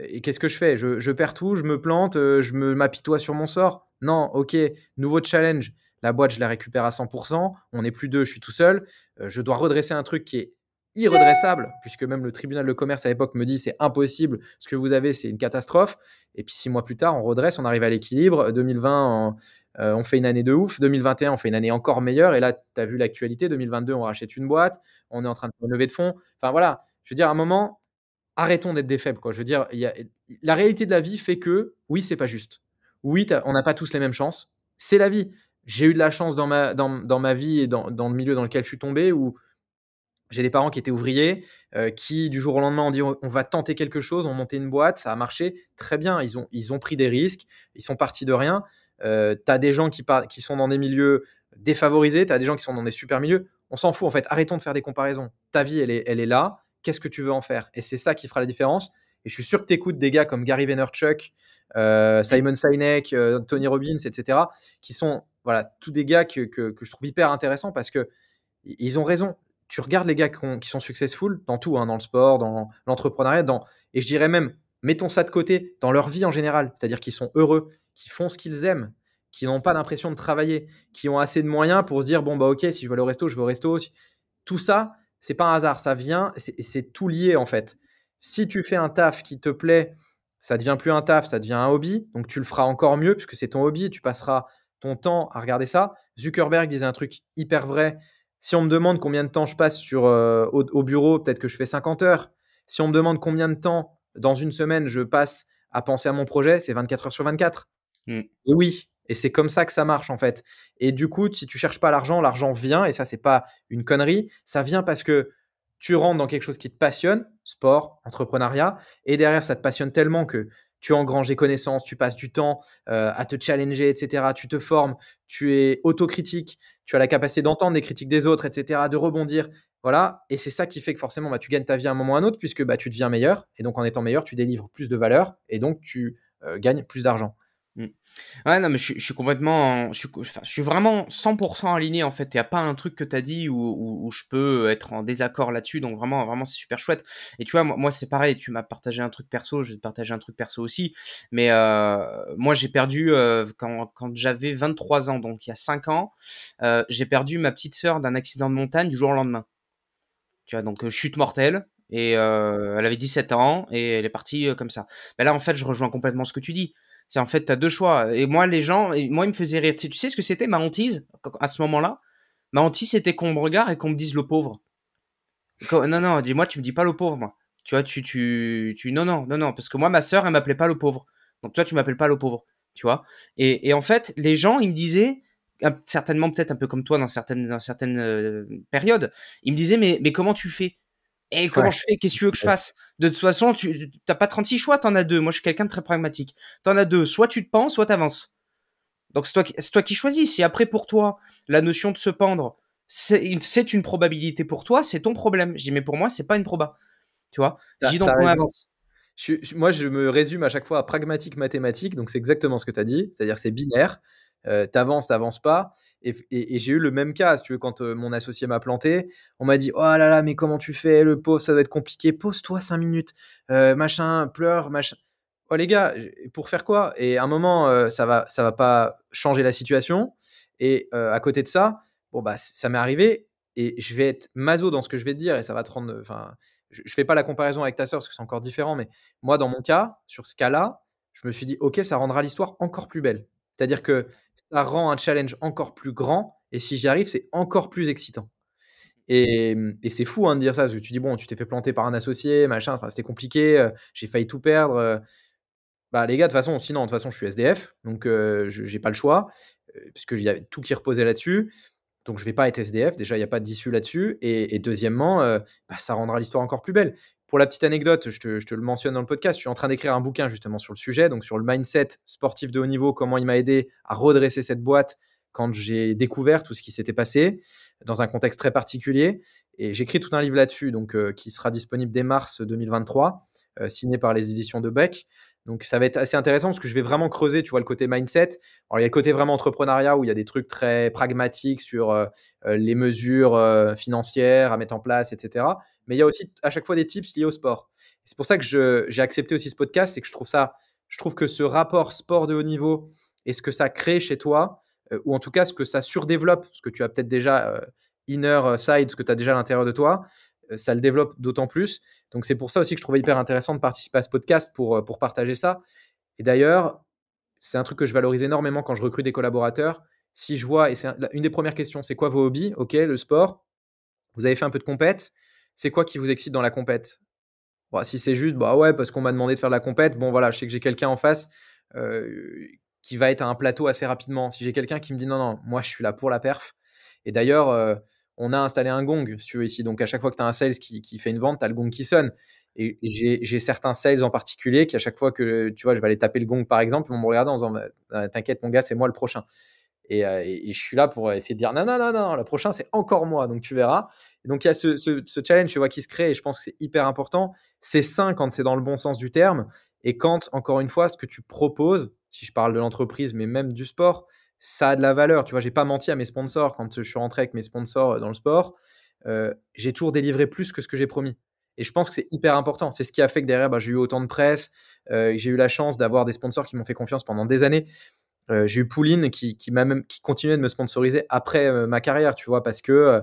Et qu'est-ce que je fais? Je, perds tout, je me plante, euh, je m'apitoie sur mon sort. Non, ok, nouveau challenge. La boîte, je la récupère à 100%. On n'est plus deux, je suis tout seul. Euh, je dois redresser un truc qui est irredressable, puisque même le tribunal de commerce à l'époque me dit c'est impossible, ce que vous avez, c'est une catastrophe. Et puis six mois plus tard, on redresse, on arrive à l'équilibre. 2020, euh, on fait une année de ouf. 2021, on fait une année encore meilleure. Et là, tu as vu l'actualité. 2022, on rachète une boîte. On est en train de lever de fonds. Enfin voilà, je veux dire, à un moment, arrêtons d'être des faibles. Quoi. Je veux dire, la réalité de la vie fait que oui, c'est pas juste. Oui, on n'a pas tous les mêmes chances. C'est la vie. J'ai eu de la chance dans ma, dans, dans ma vie et dans, dans, le milieu dans lequel je suis tombé où j'ai des parents qui étaient ouvriers, euh, qui du jour au lendemain ont dit on va tenter quelque chose, ont monté une boîte, ça a marché très bien. Ils ont, ils ont pris des risques, ils sont partis de rien. Euh, tu as des gens qui, qui sont dans des milieux défavorisés, tu as des gens qui sont dans des super milieux. On s'en fout en fait, arrêtons de faire des comparaisons. Ta vie, elle est, elle est là, qu'est-ce que tu veux en faire? Et c'est ça qui fera la différence. Et je suis sûr que tu écoutes des gars comme Gary Vaynerchuk, euh, Simon Sinek, Tony Robbins, etc., qui sont voilà, tous des gars que, que, que, je trouve hyper intéressants parce que ils ont raison tu regardes les gars qui, sont successful dans tout, hein, dans le sport, dans l'entrepreneuriat, et je dirais même, mettons ça de côté, dans leur vie en général, c'est-à-dire qu'ils sont heureux, qui font ce qu'ils aiment, qui n'ont pas l'impression de travailler, qui ont assez de moyens pour se dire, bon, bah ok, si je veux aller au resto, je vais au resto. Tout ça, c'est pas un hasard, ça vient, c'est tout lié en fait. Si tu fais un taf qui te plaît, ça devient plus un taf, ça devient un hobby, donc tu le feras encore mieux puisque c'est ton hobby, tu passeras ton temps à regarder ça. Zuckerberg disait un truc hyper vrai, si on me demande combien de temps je passe sur, euh, au, bureau, peut-être que je fais 50 heures. Si on me demande combien de temps dans une semaine je passe à penser à mon projet, c'est 24 heures sur 24. Mmh. Et oui, et c'est comme ça que ça marche en fait. Et du coup, si tu cherches pas l'argent, l'argent vient, et ça, c'est pas une connerie. Ça vient parce que tu rentres dans quelque chose qui te passionne, sport, entrepreneuriat, et derrière, ça te passionne tellement que tu engranges des connaissances, tu passes du temps euh, à te challenger, etc. Tu te formes, tu es autocritique, tu as la capacité d'entendre les critiques des autres, etc., de rebondir. Voilà. Et c'est ça qui fait que forcément, bah, tu gagnes ta vie à un moment ou à un autre, puisque bah, tu deviens meilleur. Et donc, en étant meilleur, tu délivres plus de valeur et donc tu euh, gagnes plus d'argent.
Mmh. Ouais, non, mais je, suis complètement. Je suis, je suis vraiment 100% aligné en fait. Il n'y a pas un truc que tu as dit où, où, je peux être en désaccord là-dessus. Donc vraiment, vraiment, c'est super chouette. Et tu vois, moi, c'est pareil. Tu m'as partagé un truc perso, je vais te partager un truc perso aussi. Mais euh, moi, j'ai perdu euh, quand, quand j'avais 23 ans, donc il y a 5 ans, euh, j'ai perdu ma petite sœur d'un accident de montagne du jour au lendemain. Tu vois, donc chute mortelle. Et elle avait 17 ans et elle est partie comme ça. Mais là, en fait, je rejoins complètement ce que tu dis c'est en fait, tu as deux choix. Et moi, les gens, moi, ils me faisaient rire. Tu sais ce que c'était ma hantise à ce moment-là? Ma hantise, c'était qu'on me regarde et qu'on me dise le pauvre. Non, non, dis-moi, tu me dis pas le pauvre, moi. Tu vois, tu, tu, tu, non, non, non, non, parce que moi, ma sœur, elle m'appelait pas le pauvre. Donc toi, tu m'appelles pas le pauvre, tu vois. Et, en fait, les gens, ils me disaient, certainement peut-être un peu comme toi dans certaines, euh, périodes, ils me disaient, mais comment tu fais? Et comment je fais? Qu'est-ce que tu veux que je fasse? De toute façon, tu n'as pas 36 choix, tu en as deux. Moi, je suis quelqu'un de très pragmatique. Tu en as deux. Soit tu te pends, soit tu avances. Donc, c'est toi, toi, qui choisis. Si après, pour toi, la notion de se pendre, c'est une, une, probabilité pour toi, c'est ton problème. Je dis, mais pour moi, c'est pas une proba. Tu vois?
Je donc, on avance. moi, je me résume à chaque fois à pragmatique mathématique. Donc, c'est exactement ce que tu as dit. C'est-à-dire, c'est binaire. Euh, t'avances, t'avances pas. Et, j'ai eu le même cas, si tu veux, quand euh, mon associé m'a planté, on m'a dit Oh là là, mais comment tu fais Le pauvre, ça doit être compliqué. Pose-toi cinq minutes, euh, machin, pleure, machin. Oh les gars, pour faire quoi? Et à un moment, euh, ça va, ça va pas changer la situation. Et à côté de ça, bon bah ça m'est arrivé et je vais être maso dans ce que je vais te dire et ça va te rendre. Enfin, je, je fais pas la comparaison avec ta sœur parce que c'est encore différent, mais moi dans mon cas, sur ce cas-là, je me suis dit ok, ça rendra l'histoire encore plus belle. C'est-à-dire que ça rend un challenge encore plus grand. Et si j'y arrive, c'est encore plus excitant. Et, c'est fou hein, de dire ça, parce que tu dis, bon, tu t'es fait planter par un associé, machin, c'était compliqué, euh, j'ai failli tout perdre. Euh. bah, les gars, de toute façon, sinon, de toute façon, je suis SDF, donc euh, je n'ai pas le choix, puisque il y avait tout qui reposait là-dessus. Donc, je vais pas être SDF. Déjà, il n'y a pas d'issue là-dessus. Et, deuxièmement, bah, ça rendra l'histoire encore plus belle. Pour la petite anecdote, je te, le mentionne dans le podcast, je suis en train d'écrire un bouquin justement sur le sujet, donc sur le mindset sportif de haut niveau, comment il m'a aidé à redresser cette boîte quand j'ai découvert tout ce qui s'était passé dans un contexte très particulier. Et j'écris tout un livre là-dessus, donc qui sera disponible dès mars 2023, signé par les éditions de Beck. Donc ça va être assez intéressant parce que je vais vraiment creuser, tu vois, le côté mindset. Alors il y a le côté vraiment entrepreneuriat où il y a des trucs très pragmatiques sur euh, euh, les mesures euh, financières à mettre en place, etc. Mais il y a aussi à chaque fois des tips liés au sport. C'est pour ça que j'ai accepté aussi ce podcast, c'est que je trouve ça, je trouve que ce rapport sport de haut niveau et ce que ça crée chez toi, ou en tout cas ce que ça surdéveloppe, ce que tu as peut-être déjà inner side, ce que tu as déjà à l'intérieur de toi, ça le développe d'autant plus. Donc c'est pour ça aussi que je trouvais hyper intéressant de participer à ce podcast pour, euh, pour partager ça. Et d'ailleurs, c'est un truc que je valorise énormément quand je recrute des collaborateurs. Si je vois, et c'est une des premières questions, c'est quoi vos hobbies? Ok, le sport. Vous avez fait un peu de compète. C'est quoi qui vous excite dans la compète? Si c'est juste, bah ouais, parce qu'on m'a demandé de faire de la compète, bon voilà, je sais que j'ai quelqu'un en face euh, qui va être à un plateau assez rapidement. Si j'ai quelqu'un qui me dit non, non, moi je suis là pour la perf. Et d'ailleurs, euh, on a installé un gong, si tu veux, ici. Donc, à chaque fois que tu as un sales qui, fait une vente, tu as le gong qui sonne. Et, j'ai certains sales en particulier qui, à chaque fois que, tu vois, je vais aller taper le gong, par exemple, vont me regarder en disant bah, T'inquiète, mon gars, c'est moi le prochain. Euh, et, je suis là pour essayer de dire Non, non, non, non, le prochain, c'est encore moi. Donc, tu verras. donc, il y a ce, challenge, tu vois, qui se crée. Et je pense que c'est hyper important. C'est sain quand c'est dans le bon sens du terme. Et quand, encore une fois, ce que tu proposes, si je parle de l'entreprise, mais même du sport, ça a de la valeur. Tu vois, j'ai pas menti à mes sponsors quand je suis rentré avec mes sponsors euh, dans le sport. Euh, j'ai toujours délivré plus que ce que j'ai promis. Et je pense que c'est hyper important. C'est ce qui a fait que derrière, bah, j'ai eu autant de presse. Euh, j'ai eu la chance d'avoir des sponsors qui m'ont fait confiance pendant des années. j'ai eu Pouline qui, qui, même, qui continuait de me sponsoriser après ma carrière, tu vois, parce que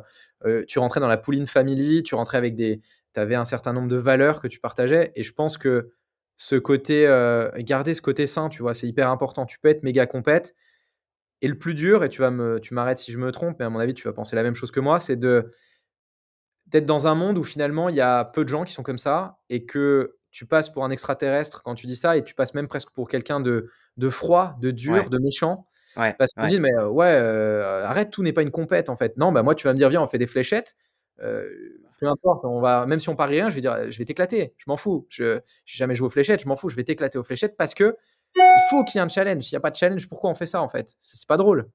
tu rentrais dans la Pouline Family, tu rentrais avec des. Tu avais un certain nombre de valeurs que tu partageais. Et je pense que ce côté, garder ce côté sain, tu vois, c'est hyper important. Tu peux être méga compète, et le plus dur, et tu vas me, tu m'arrêtes si je me trompe, mais à mon avis, tu vas penser la même chose que moi, c'est de d'être dans un monde où finalement il y a peu de gens qui sont comme ça et que tu passes pour un extraterrestre quand tu dis ça et tu passes même presque pour quelqu'un de, de froid, de dur, de méchant. parce qu'on dit, mais ouais, euh, arrête, tout n'est pas une compète en fait. Non, bah moi, tu vas me dire, viens, on fait des fléchettes. Euh, peu importe, on va, même si on parie rien, je vais dire, je vais t'éclater, je m'en fous. Je n'ai jamais joué aux fléchettes, je m'en fous, je vais t'éclater aux fléchettes parce que il faut qu'il y ait un challenge. S'il n'y a pas de challenge, pourquoi on fait ça en fait? C'est pas drôle.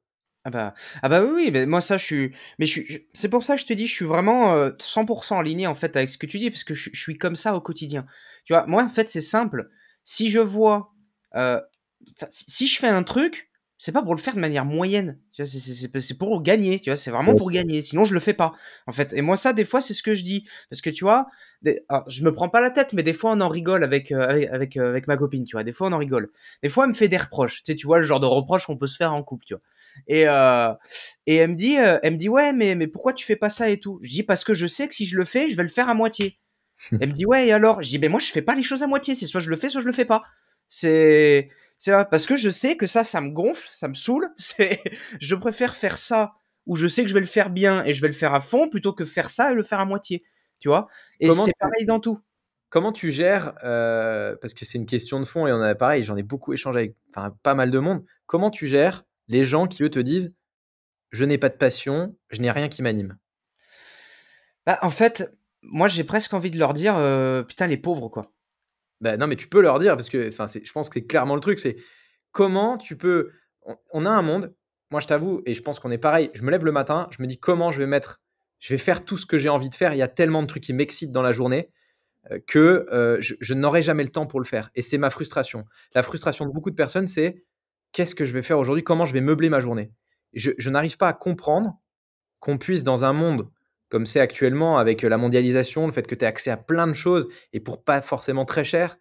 Ah bah, ah bah oui, oui mais moi ça je suis, mais je c'est pour ça que je te dis, je suis vraiment 100% euh, aligné en fait avec ce que tu dis parce que je, suis comme ça au quotidien. Tu vois, moi en fait c'est simple. Si je vois, euh, si je fais un truc, c'est pas pour le faire de manière moyenne. C'est pour gagner, tu vois, c'est vraiment pour gagner. Sinon, je le fais pas, en fait. Et moi, ça, des fois, c'est ce que je dis. Parce que, tu vois, je me prends pas la tête, mais des fois, on en rigole avec, euh, avec, euh, avec, ma copine, tu vois. Des fois, on en rigole. Des fois, elle me fait des reproches. Tu sais, tu vois, le genre de reproches qu'on peut se faire en couple, tu vois. Et, euh, et elle me dit, elle me dit, ouais, mais, mais pourquoi tu fais pas ça et tout? Je dis, parce que je sais que si je le fais, je vais le faire à moitié. elle me dit, ouais, et alors? Je dis, ben moi, je fais pas les choses à moitié. C'est soit je le fais, soit je le fais pas. C'est, c'est parce que je sais que ça, ça me gonfle, ça me saoule. C'est, je préfère faire ça où je sais que je vais le faire bien et je vais le faire à fond plutôt que faire ça et le faire à moitié. Tu vois Et c'est pareil dans tout.
Comment tu gères, euh, parce que c'est une question de fond et on a pareil, j'en ai beaucoup échangé avec enfin, pas mal de monde. Comment tu gères les gens qui eux te disent je n'ai pas de passion, je n'ai rien qui m'anime
bah, En fait, moi j'ai presque envie de leur dire euh, putain les pauvres quoi.
Bah, non, mais tu peux leur dire, parce que je pense que c'est clairement le truc, c'est comment tu peux. On, a un monde, moi je t'avoue, et je pense qu'on est pareil, je me lève le matin, je me dis comment je vais mettre, je vais faire tout ce que j'ai envie de faire, il y a tellement de trucs qui m'excitent dans la journée euh, que euh, je, n'aurai jamais le temps pour le faire. Et c'est ma frustration. La frustration de beaucoup de personnes, c'est qu'est-ce que je vais faire aujourd'hui, comment je vais meubler ma journée? Je, je n'arrive pas à comprendre qu'on puisse, dans un monde comme c'est actuellement avec la mondialisation, le fait que tu as accès à plein de choses et pour pas forcément très cher,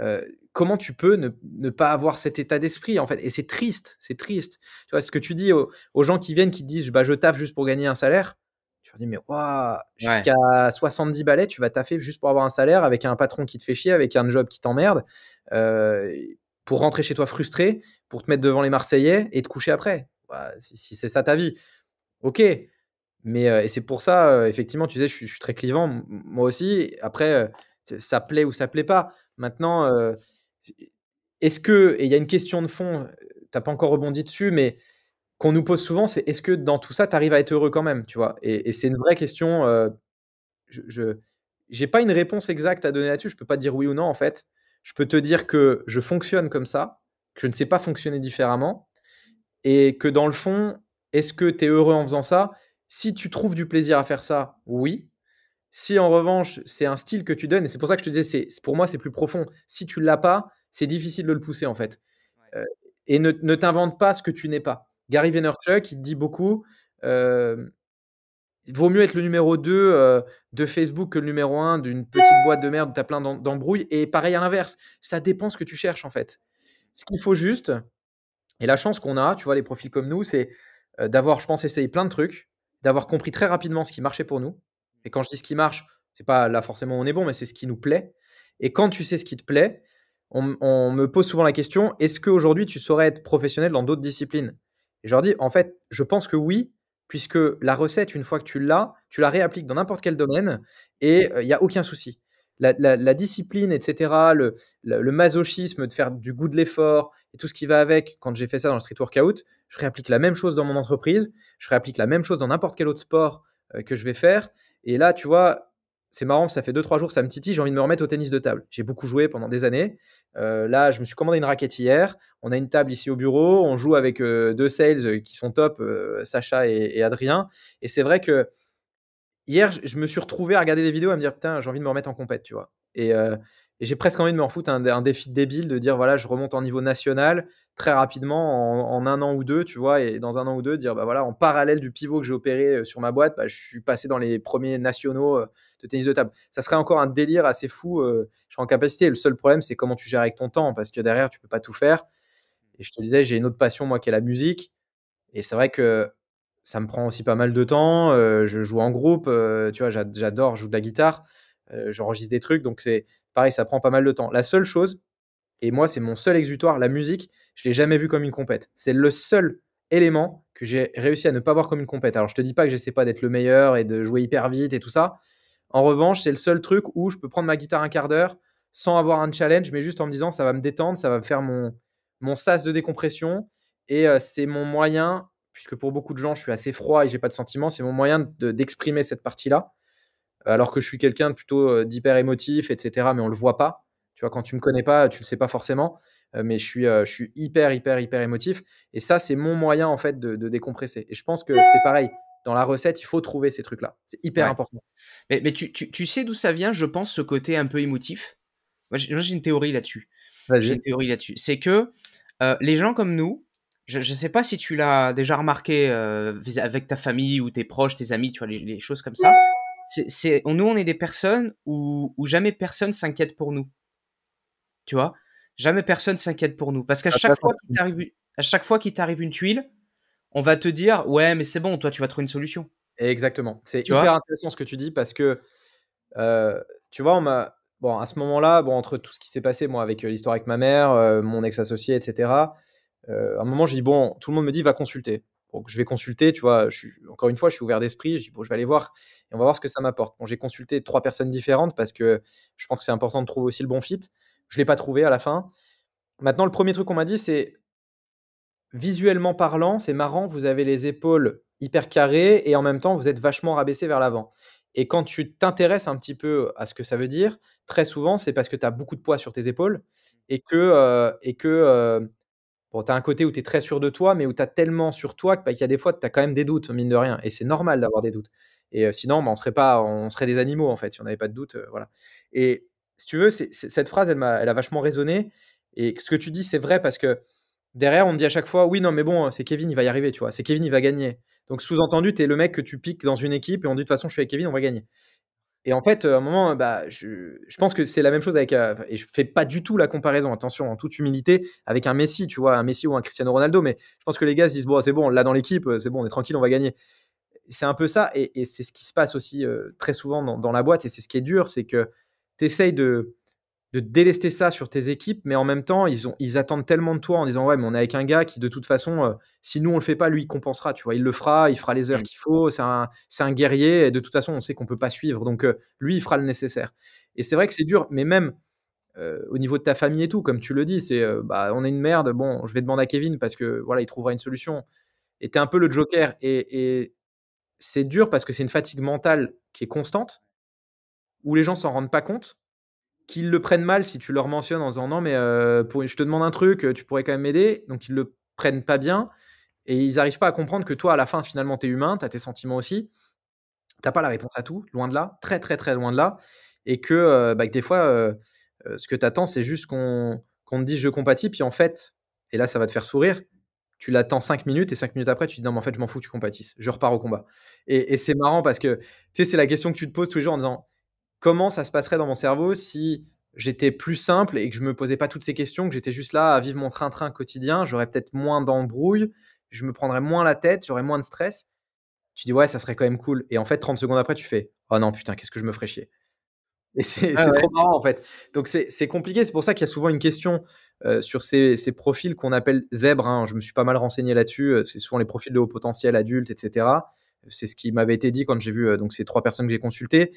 euh, comment tu peux ne, pas avoir cet état d'esprit en fait? Et c'est triste, c'est triste. Tu vois, ce que tu dis aux, gens qui viennent, qui disent bah, je taffe juste pour gagner un salaire, tu leur dis mais waouh, jusqu'à 70 balais, tu vas taffer juste pour avoir un salaire avec un patron qui te fait chier, avec un job qui t'emmerde, euh, pour rentrer chez toi frustré, pour te mettre devant les Marseillais et te coucher après. Bah, si c'est ça ta vie, ok. Mais euh, c'est pour ça, euh, effectivement, tu disais, je suis, très clivant, moi aussi. Après, euh, ça plaît ou ça plaît pas. Maintenant, est-ce que, et il y a une question de fond, tu n'as pas encore rebondi dessus, mais qu'on nous pose souvent, c'est est-ce que dans tout ça, tu arrives à être heureux quand même, tu vois? Et, c'est une vraie question. je n'ai pas une réponse exacte à donner là-dessus. Je peux pas dire oui ou non, en fait. Je peux te dire que je fonctionne comme ça, que je ne sais pas fonctionner différemment, et que dans le fond, Est-ce que tu es heureux en faisant ça? Si tu trouves du plaisir à faire ça, oui. Si en revanche, c'est un style que tu donnes et c'est pour ça que je te disais, c'est pour moi, c'est plus profond. Si tu l'as pas, c'est difficile de le pousser, en fait.
Ouais.
Heu et ne ne t'invente pas ce que tu n'es pas. Gary Vaynerchuk, il dit beaucoup, il vaut mieux être le numéro 2, heu, de Facebook que le numéro 1 d'une petite boîte de merde où tu as plein d'em d'embrouilles et pareil à l'inverse. Ça dépend ce que tu cherches, en fait. Ce qu'il faut juste et la chance qu'on a, tu vois, les profils comme nous, c'est, heu, d'avoir, je pense, essayé plein de trucs, d'avoir compris très rapidement ce qui marchait pour nous et quand je dis ce qui marche, c'est pas là forcément on est bon, mais c'est ce qui nous plaît et quand tu sais ce qui te plaît, on me pose souvent la question: «Est-ce qu'aujourd'hui tu saurais être professionnel dans d'autres disciplines?» et je leur dis: «En fait, je pense que oui, puisque la recette, une fois que tu l'as, tu la réappliques dans n'importe quel domaine et heu, il y a aucun souci». La discipline et cetera, le le le masochisme de faire du goût de l'effort et tout ce qui va avec, quand j'ai fait ça dans le street workout, je réapplique la même chose dans mon entreprise, je réapplique la même chose dans n'importe quel autre sport, heu, que je vais faire et là, tu vois, c'est marrant, ça fait 2-3 jours, ça me titille, j'ai envie de me remettre au tennis de table. J'ai beaucoup joué pendant des années. Heu, là, je me suis commandé une raquette hier. On a une table ici au bureau. On joue avec, heu, 2 sales, qui sont top, Sacha et Adrien et c'est vrai que hier, je me suis retrouvé à regarder des vidéos, à me dire: «Putain, j'ai envie de me remettre en compète», tu vois? Et et j'ai presque envie de me refoutre un un défi débile de dire: «Voilà, je remonte en niveau national très rapidement en 1 an ou 2», tu vois? Et dans 1 an ou 2, dire: «Bah, voilà, en parallèle du pivot que j'ai opéré, heu, sur ma boîte, bah, je suis passé dans les 1ers nationaux, heu, de tennis de table». Ça serait encore un délire assez fou, heu, je serais en capacité. Le seul problème, c'est comment tu gères avec ton temps parce que derrière, tu peux pas tout faire et je te disais, j'ai une autre passion, moi, qui est la musique et c'est vrai que ça me prend aussi pas mal de temps, je joue en groupe, tu vois? J'ad j'adore, je joue de la guitare, heu, j'enregistre des trucs donc c'est pareil, ça prend pas mal de temps. La seule chose et moi, c'est mon seul exutoire, la musique, je l'ai jamais vu comme une compète. C'est le seul élément que j'ai réussi à ne pas voir comme une compète. Alors je te dis pas que j'essaie pas d'être le meilleur et de jouer hyper vite et tout ça. En revanche, c'est le seul truc où je peux prendre ma guitare 1/4 d'heure sans avoir un challenge, mais juste en me disant: «Ça va me détendre, ça va me faire mon mon sas de décompression» et heu, c'est mon moyen, puisque pour beaucoup de gens, je suis assez froid et j'ai pas de sentiments, c'est mon moyen de d'exprimer cette partie-là. Alors que je suis quelqu'un plutôt, heu, d'hyper émotif et cetera, mais on le voit pas. Tu vois? Quand tu me connais pas, tu le sais pas forcément, heu, mais je suis, heu, je suis hyper, hyper, hyper émotif et ça, c'est mon moyen, en fait, de de décompresser et je pense que c'est pareil. Dans la recette, il faut trouver ces trucs-là. C'est hyper
Ouais.
important.
Mais mais tu tu tu sais d'où ça vient, je pense, ce côté un peu émotif? Moi, j'ai une théorie là-dessus. J'ai une théorie là-dessus. C'est que, les gens comme nous, je je sais pas si tu l'as déjà remarqué, avec ta famille ou tes proches, tes amis, tu vois? Les les choses comme ça. C'est nous, on est des personnes où où jamais personne s'inquiète pour nous. Tu vois? Jamais personne s'inquiète pour nous parce qu'à chaque fois qu'il t'arrive u à chaque fois qu'il t'arrive une tuile, on va te dire: «Ouais, mais c'est bon, toi, tu vas trouver une solution».
Exactement. C'est
Tu
hyper intéressant ce que tu dis parce que, heu, tu vois, on m'a bon, à ce moment-là, bon, entre tout ce qui s'est passé, moi, avec, heu, l'histoire avec ma mère, heu, mon ex-associé et cetera, heu, à un moment, j'ai dit: «Bon», tout le monde me dit: «Va consulter». Donc je vais consulter, tu vois? Encore une fois, je suis ouvert d'esprit. Je «Bon, je vais aller voir et on va voir ce que ça m'apporte». Bon, j'ai consulté 3 personnes différentes parce que je pense que c'est important de trouver aussi le bon fit. Je l'ai pas trouvé à la fin. Maintenant, le 1er truc qu'on m'a dit, c'est «Visuellement parlant, c'est marrant, vous avez les épaules hyper carrées et en même temps, vous êtes vachement rabaissé vers l'avant» et quand tu t'intéresses un petit peu à ce que ça veut dire, très souvent, c'est parce que tu as beaucoup de poids sur tes épaules et que, heu et que, heu, bon, tu as un côté où tu es très sûr de toi, mais où tu as tellement sur toi bah, qu'il y a des fois, tu as quand même des doutes, mine de rien. Et c'est normal d'avoir des doutes. Et heu, sinon, bah, on serait pas on serait des animaux, en fait, si on n'avait pas de doutes, heu, voilà. Et si tu veux, c'est cette phrase, elle m'a elle a vachement résonné. Et ce que tu dis, c'est vrai parce que derrière, on dit à chaque fois: «Oui, non, mais bon, c'est Kevin, il va y arriver», tu vois? «C'est Kevin, il va gagner». Donc sous-entendu, tu es le mec que tu piques dans une équipe et on dit: «De toute façon, je suis avec Kevin, on va gagner» et en fait, heu, à un moment, bah, je je pense que c'est la même chose avec, heu et je fais pas du tout la comparaison, attention, en toute humilité, avec un Messi, tu vois? Un Messi ou un Cristiano Ronaldo, mais je pense que les gars se disent: «Bon, c'est bon, on l'a dans l'équipe, heu, c'est bon, on est tranquille, on va gagner». C'est un peu ça et c'est ce qui se passe aussi, très souvent dans dans la boîte et c'est ce qui est dur, c'est que tu essayes de de délester ça sur tes équipes, mais en même temps, ils ont ils attendent tellement de toi en disant: «Ouais, mais on est avec un gars qui, de toute façon, heu, si nous on le fait pas, lui, il compensera», tu vois? «Il le fera, il fera les heures
Mmh.
qu'il faut, c'est un un guerrier et de toute façon, on sait qu'on peut pas suivre donc heu, lui, il fera le nécessaire» et c'est vrai que c'est dur, mais même, heu, au niveau de ta famille et tout, comme tu le dis, c'est, bah, on est une merde, bon, je vais demander à Kevin parce que, voilà, il trouvera une solution et tu es un peu le joker et et c'est dur parce que c'est une fatigue mentale qui est constante où les gens s'en rendent pas compte, qu'ils le prennent mal si tu leur mentionnes en disant: «Non, mais pour je te demande un truc, heu, tu pourrais quand même m'aider?» donc ils le prennent pas bien et ils arrivent pas à comprendre que toi, à la fin, finalement, tu es humain, tu as tes sentiments aussi. Tu pas la réponse à tout, loin de là, très, très, très loin de là et que, euh, bah, que des fois, euh, euh, ce que tu attends, c'est juste qu'on qu'on te dise je compatis, puis en fait, et là, ça va te faire sourire, tu l'attends 5 minutes et 5 minutes après, tu te dis non, mais en fait, je m'en fous, tu compatisses, je repars au combat. Et, et c'est marrant parce que, tu sais, c'est la question que tu te poses tous les jours en disant comment ça se passerait dans mon cerveau si j'étais plus simple et que je me posais pas toutes ces questions, que j'étais juste là à vivre mon train-train quotidien, j'aurais peut-être moins d'embrouilles, je me prendrais moins la tête, j'aurais moins de stress. Tu dis ouais, ça serait quand même cool. Et en fait, 30 secondes après, tu fais oh non, putain, qu'est-ce que je me ferais chier. Et c'est ah trop marrant en fait. Donc c'est compliqué. C'est pour ça qu'il y a souvent une question euh, sur ces, ces profils qu'on appelle zèbres. Hein. Je me suis pas mal renseigné là-dessus. Euh, c'est souvent les profils de haut potentiel adultes, etc. C'est ce qui m'avait été dit quand j'ai vu euh, donc ces trois personnes que j'ai consultées.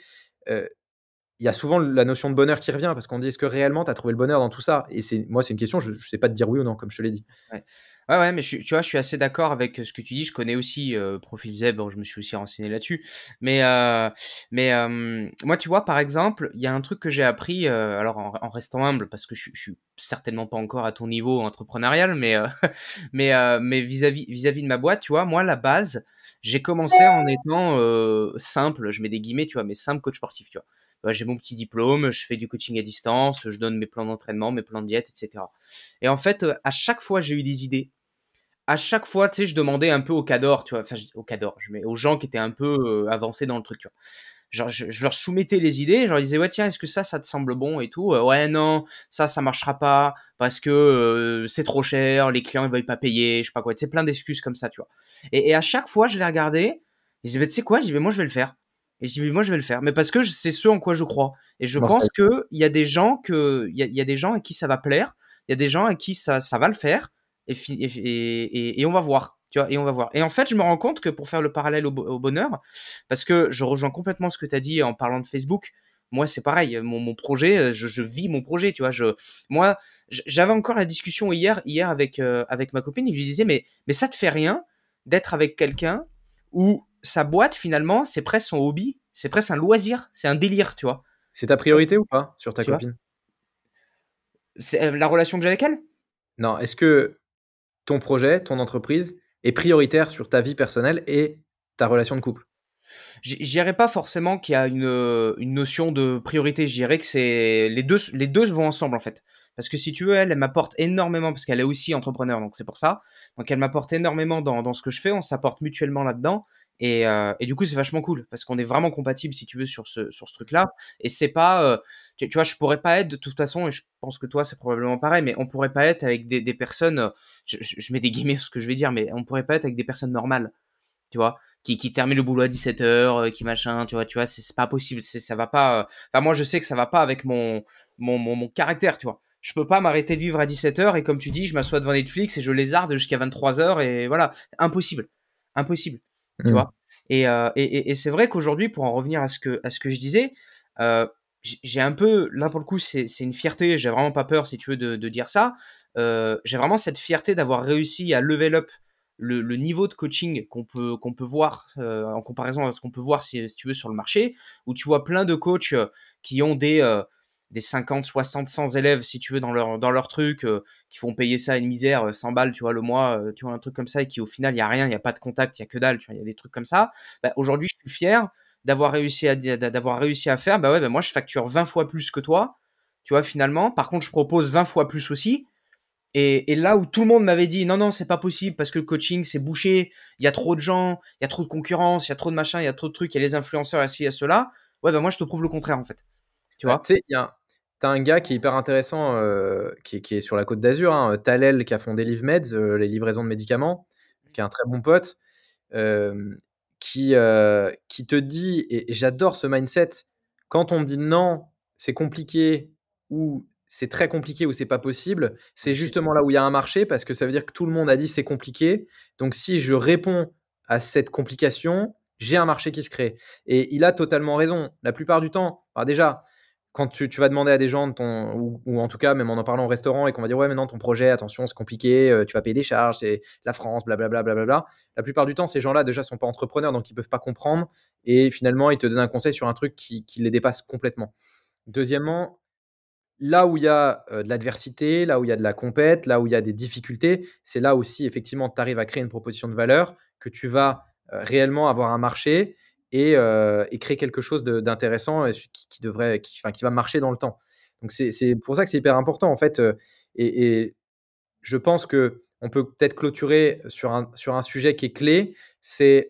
Il y a souvent la notion de bonheur qui revient parce qu'on dit est-ce que réellement tu as trouvé le bonheur dans tout ça? Et c'est moi, c'est une question, je ne sais pas te dire oui ou non, comme je te l'ai dit.
Ouais. Ouais, mais tu vois, je suis assez d'accord avec ce que tu dis. Je connais aussi euh, Profil Zeb, je me suis aussi renseigné là-dessus. Mais, euh, mais euh, moi, tu vois, par exemple, il y a un truc que j'ai appris, alors en, restant humble, parce que je, je, suis certainement pas encore à ton niveau entrepreneurial, mais, vis-à-vis vis-à-vis de ma boîte, tu vois, moi, la base, j'ai commencé en étant simple, je mets des guillemets, tu vois, mais simple coach sportif, tu vois j'ai mon petit diplôme, je fais du coaching à distance, je donne mes plans d'entraînement, mes plans de diète, etc. Et en fait, à chaque fois, j'ai eu des idées à chaque fois, tu sais, je demandais un peu au cador, tu vois, enfin, au cador, mets aux gens qui étaient un peu euh, avancés dans le truc, tu vois. Genre, je, leur soumettais les idées, je leur disais, ouais, tiens, est-ce que ça, ça te semble bon et tout? Euh, Ouais, non, ça, ça marchera pas parce que euh, c'est trop cher, les clients, ils veulent pas payer, je sais pas quoi, tu sais, plein d'excuses comme ça, tu vois. Et, à chaque fois, je les regardais, et je disais, tu sais quoi? Je dis, moi, je vais le faire. Et je dis, moi, je vais le faire. Mais parce que c'est ce en quoi je crois. Et je pense qu'il y a des gens que, il y a, y a, des gens à qui ça va plaire, il y a des gens à qui ça, ça va le faire et, et, on va voir. Tu vois, et on va voir. Et en fait, je me rends compte que pour faire le parallèle au, bonheur, parce que je rejoins complètement ce que tu as dit en parlant de Facebook, moi c'est pareil mon, projet je, vis mon projet tu vois je moi j'avais encore la discussion hier hier avec euh, avec ma copine et je lui disais mais mais ça te fait rien d'être avec quelqu'un où sa boîte finalement c'est presque son hobby. C'est presque un loisir. C'est un délire tu vois.
C'est ta priorité ou pas sur ta copine?
C'est euh, la relation que j'ai avec elle?
Non, est-ce que ton projet, ton entreprise est prioritaire sur ta vie personnelle et ta relation de couple?
Je dirais pas forcément qu'il y a une, notion de priorité. Je dirais que c'est les deux, les deux vont ensemble en fait. Parce que si tu veux, elle, elle m'apporte énormément parce qu'elle est aussi entrepreneur, donc c'est pour ça. Donc elle m'apporte énormément dans, dans ce que je fais. On s'apporte mutuellement là-dedans. Et, euh, et, du coup, c'est vachement cool parce qu'on est vraiment compatible, si tu veux, sur ce, sur ce truc-là. Et c'est pas, euh, tu, vois, je pourrais pas être de toute façon, et je pense que toi, c'est probablement pareil, mais on pourrait pas être avec des, personnes, euh, je, mets des guillemets sur ce que je vais dire, mais on pourrait pas être avec des personnes normales, tu vois, qui, qui terminent le boulot à 17h, euh, qui machin, tu vois, tu vois, c'est pas possible, c'est ça va pas. Enfin, moi, je sais que ça va pas avec mon, mon, mon caractère, tu vois je peux pas m'arrêter de vivre à 17h et comme tu dis, je m'assois devant Netflix et je lézarde jusqu'à 23h et voilà, impossible. Impossible tu mmh. vois? Euh, et, et, et c'est vrai qu'aujourd'hui, pour en revenir à ce que, à ce que je disais, euh, j'ai un peu, là pour le coup, c'est une fierté, j'ai vraiment pas peur, si tu veux, de, de dire ça. Euh, j'ai vraiment cette fierté d'avoir réussi à level up le, le niveau de coaching qu'on peut, qu'on peut voir en comparaison à ce qu'on peut voir, si, si, tu veux, sur le marché, où tu vois plein de coachs qui ont des des 50, 60, 100 élèves, si tu veux, dans leur, dans leur truc, euh, qui font payer ça à une misère, 100 euh, balles, tu vois, le mois, euh, tu vois, un truc comme ça, et qui au final, il y a rien, il y a pas de contact, il y a que dalle, tu vois, il y a des trucs comme ça. Bah, aujourd'hui, je suis fier d'avoir réussi à, d'avoir réussi à faire, bah ouais, bah moi, je facture 20 fois plus que toi, tu vois, finalement. Par contre, je propose 20 fois plus aussi. Et, et là où tout le monde m'avait dit, non, non, c'est pas possible parce que le coaching, c'est bouché, il y a trop de gens, il y a trop de concurrence, il y a trop de machin, il y a trop de trucs, il y a les influenceurs, il y a cela. Ouais, bah moi, je te prouve le contraire, en fait.
Tu vois? Il y a, T'as un gars qui est hyper intéressant, euh, qui, est sur la côte d'Azur, hein, Talel, qui a fondé LiveMeds, euh, les livraisons de médicaments, qui est un très bon pote, euh, qui, qui te dit, et, j'adore ce mindset, quand on me dit non, c'est compliqué, ou c'est très compliqué, ou c'est pas possible, c'est justement là où il y a un marché, parce que ça veut dire que tout le monde a dit c'est compliqué. Donc si je réponds à cette complication, j'ai un marché qui se crée. Et il a totalement raison. La plupart du temps, déjà, quand tu, vas demander à des gens, ton, ou, en tout cas, même en en parlant au restaurant, et qu'on va dire, ouais, mais non, ton projet, attention, c'est compliqué, euh, tu vas payer des charges, c'est la France, blablabla, blablabla. La plupart du temps, ces gens-là, déjà, sont pas entrepreneurs, donc ils peuvent pas comprendre. Et finalement, ils te donnent un conseil sur un truc qui, les dépasse complètement. Deuxièmement, là où il y a de l'adversité, là où il y a de la compète, là où il y a des difficultés, c'est là aussi, effectivement, tu arrives à créer une proposition de valeur, que tu vas réellement avoir un marché et, créer quelque chose d'intéressant qui, devrait, qui, qui, va marcher dans le temps. Donc, c'est pour ça que c'est hyper important, en fait. Et, je pense que on peut peut-être clôturer sur un, sur un sujet qui est clé, c'est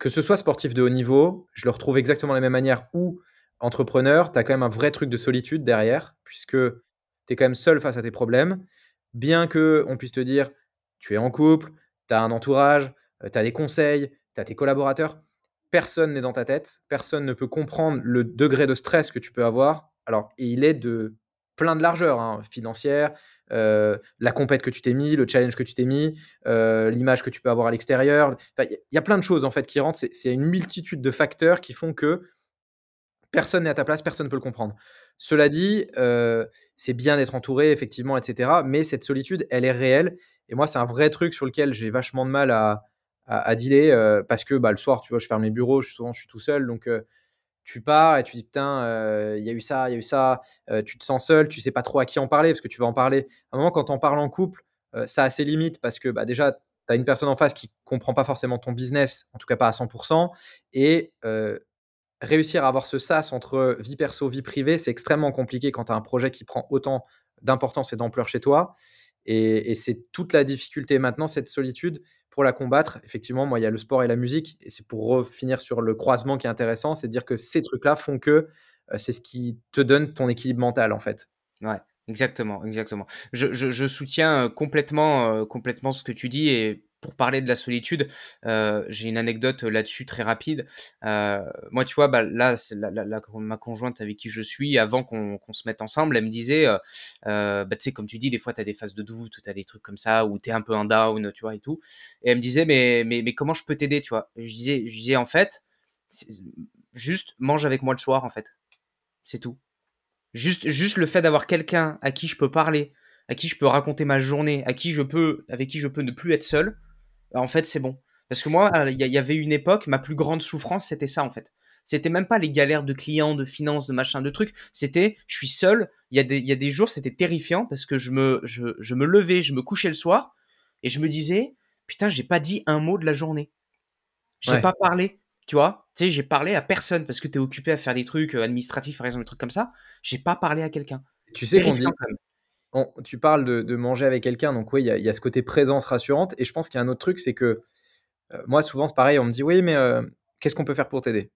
que ce soit sportif de haut niveau, je le retrouve exactement de la même manière, ou entrepreneur, tu as quand même un vrai truc de solitude derrière, puisque tu es quand même seul face à tes problèmes. Bien que on puisse te dire, tu es en couple, tu as un entourage, euh, tu as des conseils, tu as tes collaborateurs, personne n'est dans ta tête, personne ne peut comprendre le degré de stress que tu peux avoir. Alors, et il est de plein de largeur, hein, financière, euh, la compète que tu t'es mis, le challenge que tu t'es mis, euh, l'image que tu peux avoir à l'extérieur. Il y a plein de choses en fait qui rentrent. C'est une multitude de facteurs qui font que personne n'est à ta place, personne ne peut le comprendre. Cela dit, euh, c'est bien d'être entouré, effectivement, etc. Mais cette solitude, elle est réelle. Et moi, c'est un vrai truc sur lequel j'ai vachement de mal à, à, dealer euh, parce que bah, le soir, tu vois, je ferme mes bureaux, je, souvent je suis tout seul. Donc, euh, tu pars et tu dis putain, il y a eu ça, il y a eu ça. tu te sens seul, tu sais pas trop à qui en parler parce que tu vas en parler. À un moment, quand on parle en couple, ça a ses limites parce que bah, déjà, tu as une personne en face qui comprend pas forcément ton business, en tout cas pas à 100%. Et réussir à avoir ce sas entre vie perso, vie privée, c'est extrêmement compliqué quand tu as un projet qui prend autant d'importance et d'ampleur chez toi. Et, c'est toute la difficulté maintenant, cette solitude, pour la combattre. Effectivement, moi, il y a le sport et la musique. Et c'est pour finir sur le croisement qui est intéressant, c'est de dire que ces trucs-là font que euh, c'est ce qui te donne ton équilibre mental, en fait.
Ouais. Exactement, exactement. Je, soutiens complètement, euh, complètement ce que tu dis et pour parler de la solitude, j'ai une anecdote là-dessus très rapide. Moi, tu vois, bah, là, ma conjointe avec qui je suis, avant qu'on se mette ensemble, elle me disait, bah, tu sais, comme tu dis, des fois, tu as des phases de doute, tu as des trucs comme ça, où tu es un peu en down, tu vois, et tout. Et elle me disait, mais, mais, mais comment je peux t'aider, tu vois? Je disais, je disais, en fait, juste mange avec moi le soir, en fait. C'est tout. Juste, juste le fait d'avoir quelqu'un à qui je peux parler, à qui je peux raconter ma journée, à qui je peux, avec qui je peux ne plus être seul, en fait, c'est bon. Parce que moi, il y, avait une époque, ma plus grande souffrance, c'était ça, en fait. C'était même pas les galères de clients, de finances, de machin, de trucs. C'était, je suis seul. Il y a des, il y a des jours, c'était terrifiant parce que je me, je, je me levais, je me couchais le soir et je me disais, putain, j'ai pas dit un mot de la journée. J'ai pas parlé, tu vois. Tu sais, j'ai parlé à personne parce que tu es occupé à faire des trucs euh, administratifs, par exemple, des trucs comme ça. J'ai pas parlé à quelqu'un.
Tu sais qu'on dit, tu parles de, manger avec quelqu'un, donc oui, il y, a ce côté présence rassurante. Et je pense qu'il y a un autre truc, c'est que euh, moi, souvent, c'est pareil, on me dit oui, mais euh, qu'est-ce qu'on peut faire pour t'aider?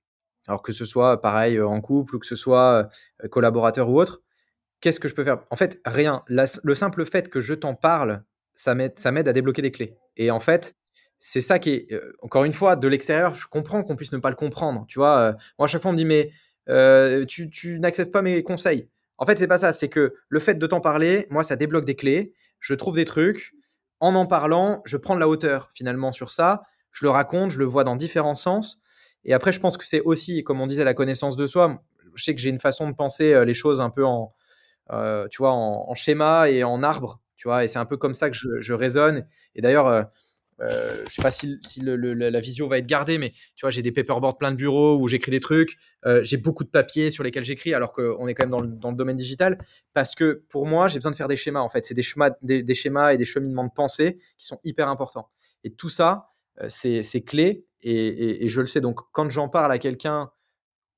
Alors que ce soit pareil euh, en couple ou que ce soit collaborateur ou autre, qu'est-ce que je peux faire? En fait, rien. le simple fait que je t'en parle, ça m'aide à débloquer des clés. Et en fait, c'est ça qui est, encore une fois, de l'extérieur, je comprends qu'on puisse ne pas le comprendre. Tu vois, moi, à chaque fois, on me dit, mais tu, tu n'acceptes pas mes conseils. En fait, c'est pas ça. C'est que le fait de t'en parler, moi, ça débloque des clés. Je trouve des trucs. En en parlant, je prends de la hauteur finalement sur ça. Je le raconte, je le vois dans différents sens. Et après, je pense que c'est aussi, comme on disait, la connaissance de soi. Je sais que j'ai une façon de penser euh, les choses un peu en, euh, tu vois, en, schéma et en arbre. Tu vois, et c'est un peu comme ça que je, raisonne. Et d'ailleurs, euh, euh, je sais pas si, la visio va être gardée, mais tu vois, j'ai des paperboards plein de bureaux où j'écris des trucs. Euh, j'ai beaucoup de papiers sur lesquels j'écris, alors qu'on est quand même dans le, domaine digital. Parce que pour moi, j'ai besoin de faire des schémas. En fait, c'est des schémas, des, schémas et des cheminements de pensée qui sont hyper importants. Et tout ça, euh, c'est clé. Et, je le sais. Donc, quand j'en parle à quelqu'un,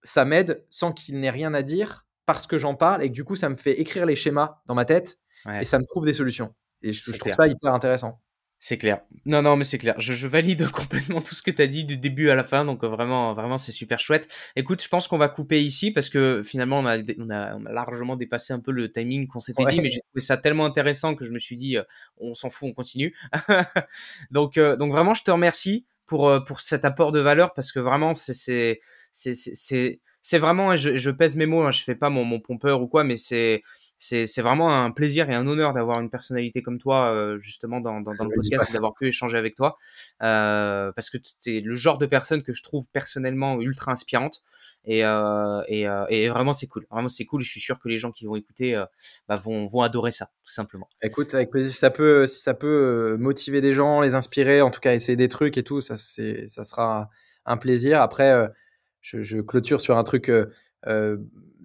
ça m'aide sans qu'il n'ait rien à dire parce que j'en parle et que du coup, ça me fait écrire les schémas dans ma tête et ça me trouve des solutions. Et je trouve ça hyper intéressant.
C'est clair. Non, non, mais c'est clair. Je, valide complètement tout ce que tu as dit du début à la fin. Donc, euh, vraiment, vraiment, c'est super chouette. Écoute, je pense qu'on va couper ici parce que finalement, on a, on a, largement dépassé un peu le timing qu'on s'était dit. Mais j'ai trouvé ça tellement intéressant que je me suis dit, euh, on s'en fout, on continue. donc, euh, donc, vraiment, je te remercie pour, pour cet apport de valeur parce que vraiment, c'est, c'est, c'est, c'est vraiment, je, je pèse mes mots, hein, je fais pas mon, mon pompeur ou quoi, mais c'est, c'est vraiment un plaisir et un honneur d'avoir une personnalité comme toi euh, justement dans, dans, dans le podcast et d'avoir pu échanger avec toi. Euh, parce que tu es le genre de personne que je trouve personnellement ultra inspirante et, euh, et, et, vraiment c'est cool. Vraiment c'est cool je suis sûr que les gens qui vont écouter bah, vont, vont adorer ça tout simplement.
Écoute avec plaisir. Si ça peut si ça peut motiver des gens les inspirer en tout cas essayer des trucs et tout ça c'est ça sera un plaisir. Après je, je, clôture sur un truc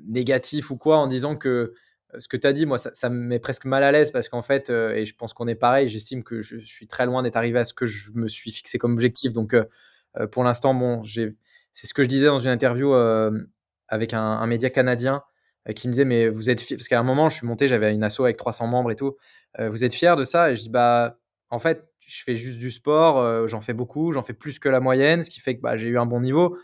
négatif ou quoi en disant que ce que tu as dit, moi, ça, me met presque mal à l'aise parce qu'en fait, et je pense qu'on est pareil, j'estime que je, suis très loin d'être arrivé à ce que je me suis fixé comme objectif. Donc, pour l'instant, bon, c'est ce que je disais dans une interview avec un, média canadien qui me disait, mais vous êtes fier Parce qu'à un moment, je suis monté, j'avais une asso avec 300 membres et tout. vous êtes fier de ça? Et je dis, bah, en fait, je fais juste du sport, j'en fais beaucoup, j'en fais plus que la moyenne, ce qui fait que bah, j'ai eu un bon niveau.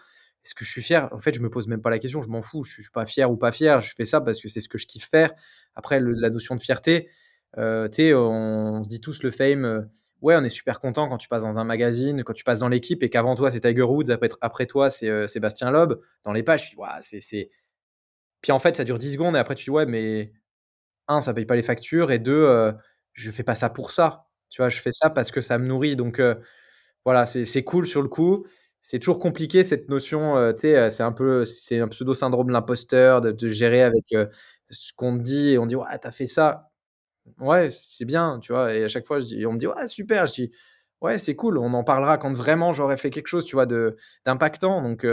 Est-ce que je suis fier En fait, je me pose même pas la question, je m'en fous, je suis pas fier ou pas fier, je fais ça parce que c'est ce que je kiffe faire. Après, la notion de fierté, euh, tu sais, on, se dit tous le fame. Euh, ouais, on est super content quand tu passes dans un magazine, quand tu passes dans l'équipe et qu'avant toi c'est Tiger Woods, après, après toi c'est euh, Sébastien Loeb. Dans les pages, tu dis, c'est. Puis en fait, ça dure 10 secondes et après tu dis, ouais, mais un, ça paye pas les factures et deux, je fais pas ça pour ça. Tu vois, je fais ça parce que ça me nourrit. Donc voilà, c'est cool sur le coup c'est toujours compliqué cette notion, euh, tu sais, euh, c'est un peu, c'est un pseudo syndrome de l'imposteur, de, gérer avec euh, ce qu'on te dit et on dit ouais, t'as fait ça, ouais, c'est bien, tu vois. Et à chaque fois, on me dit ouais, super, je dis ouais, c'est cool, on en parlera quand vraiment j'aurais fait quelque chose, tu vois, d'impactant. Donc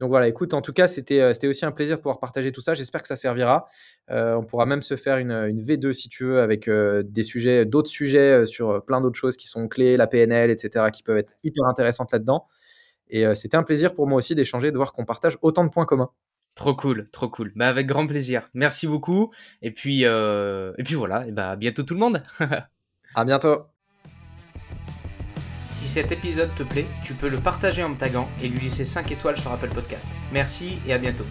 donc voilà, écoute, en tout cas, c'était c'était aussi un plaisir de pouvoir partager tout ça. J'espère que ça servira. on pourra même se faire une, une V2 si tu veux avec des sujets, d'autres sujets sur plein d'autres choses qui sont clés, la PNL, etc., qui peuvent être hyper intéressantes là-dedans. Et euh, c'était un plaisir pour moi aussi d'échanger, de voir qu'on partage autant de points communs.
Trop cool, trop cool. Bah avec grand plaisir. Merci beaucoup. Et puis, euh, et puis voilà. Et bah à bientôt tout le monde.
à bientôt.
Si cet épisode te plaît, tu peux le partager en me taguant et lui laisser 5 étoiles sur Apple Podcast. Merci et à bientôt.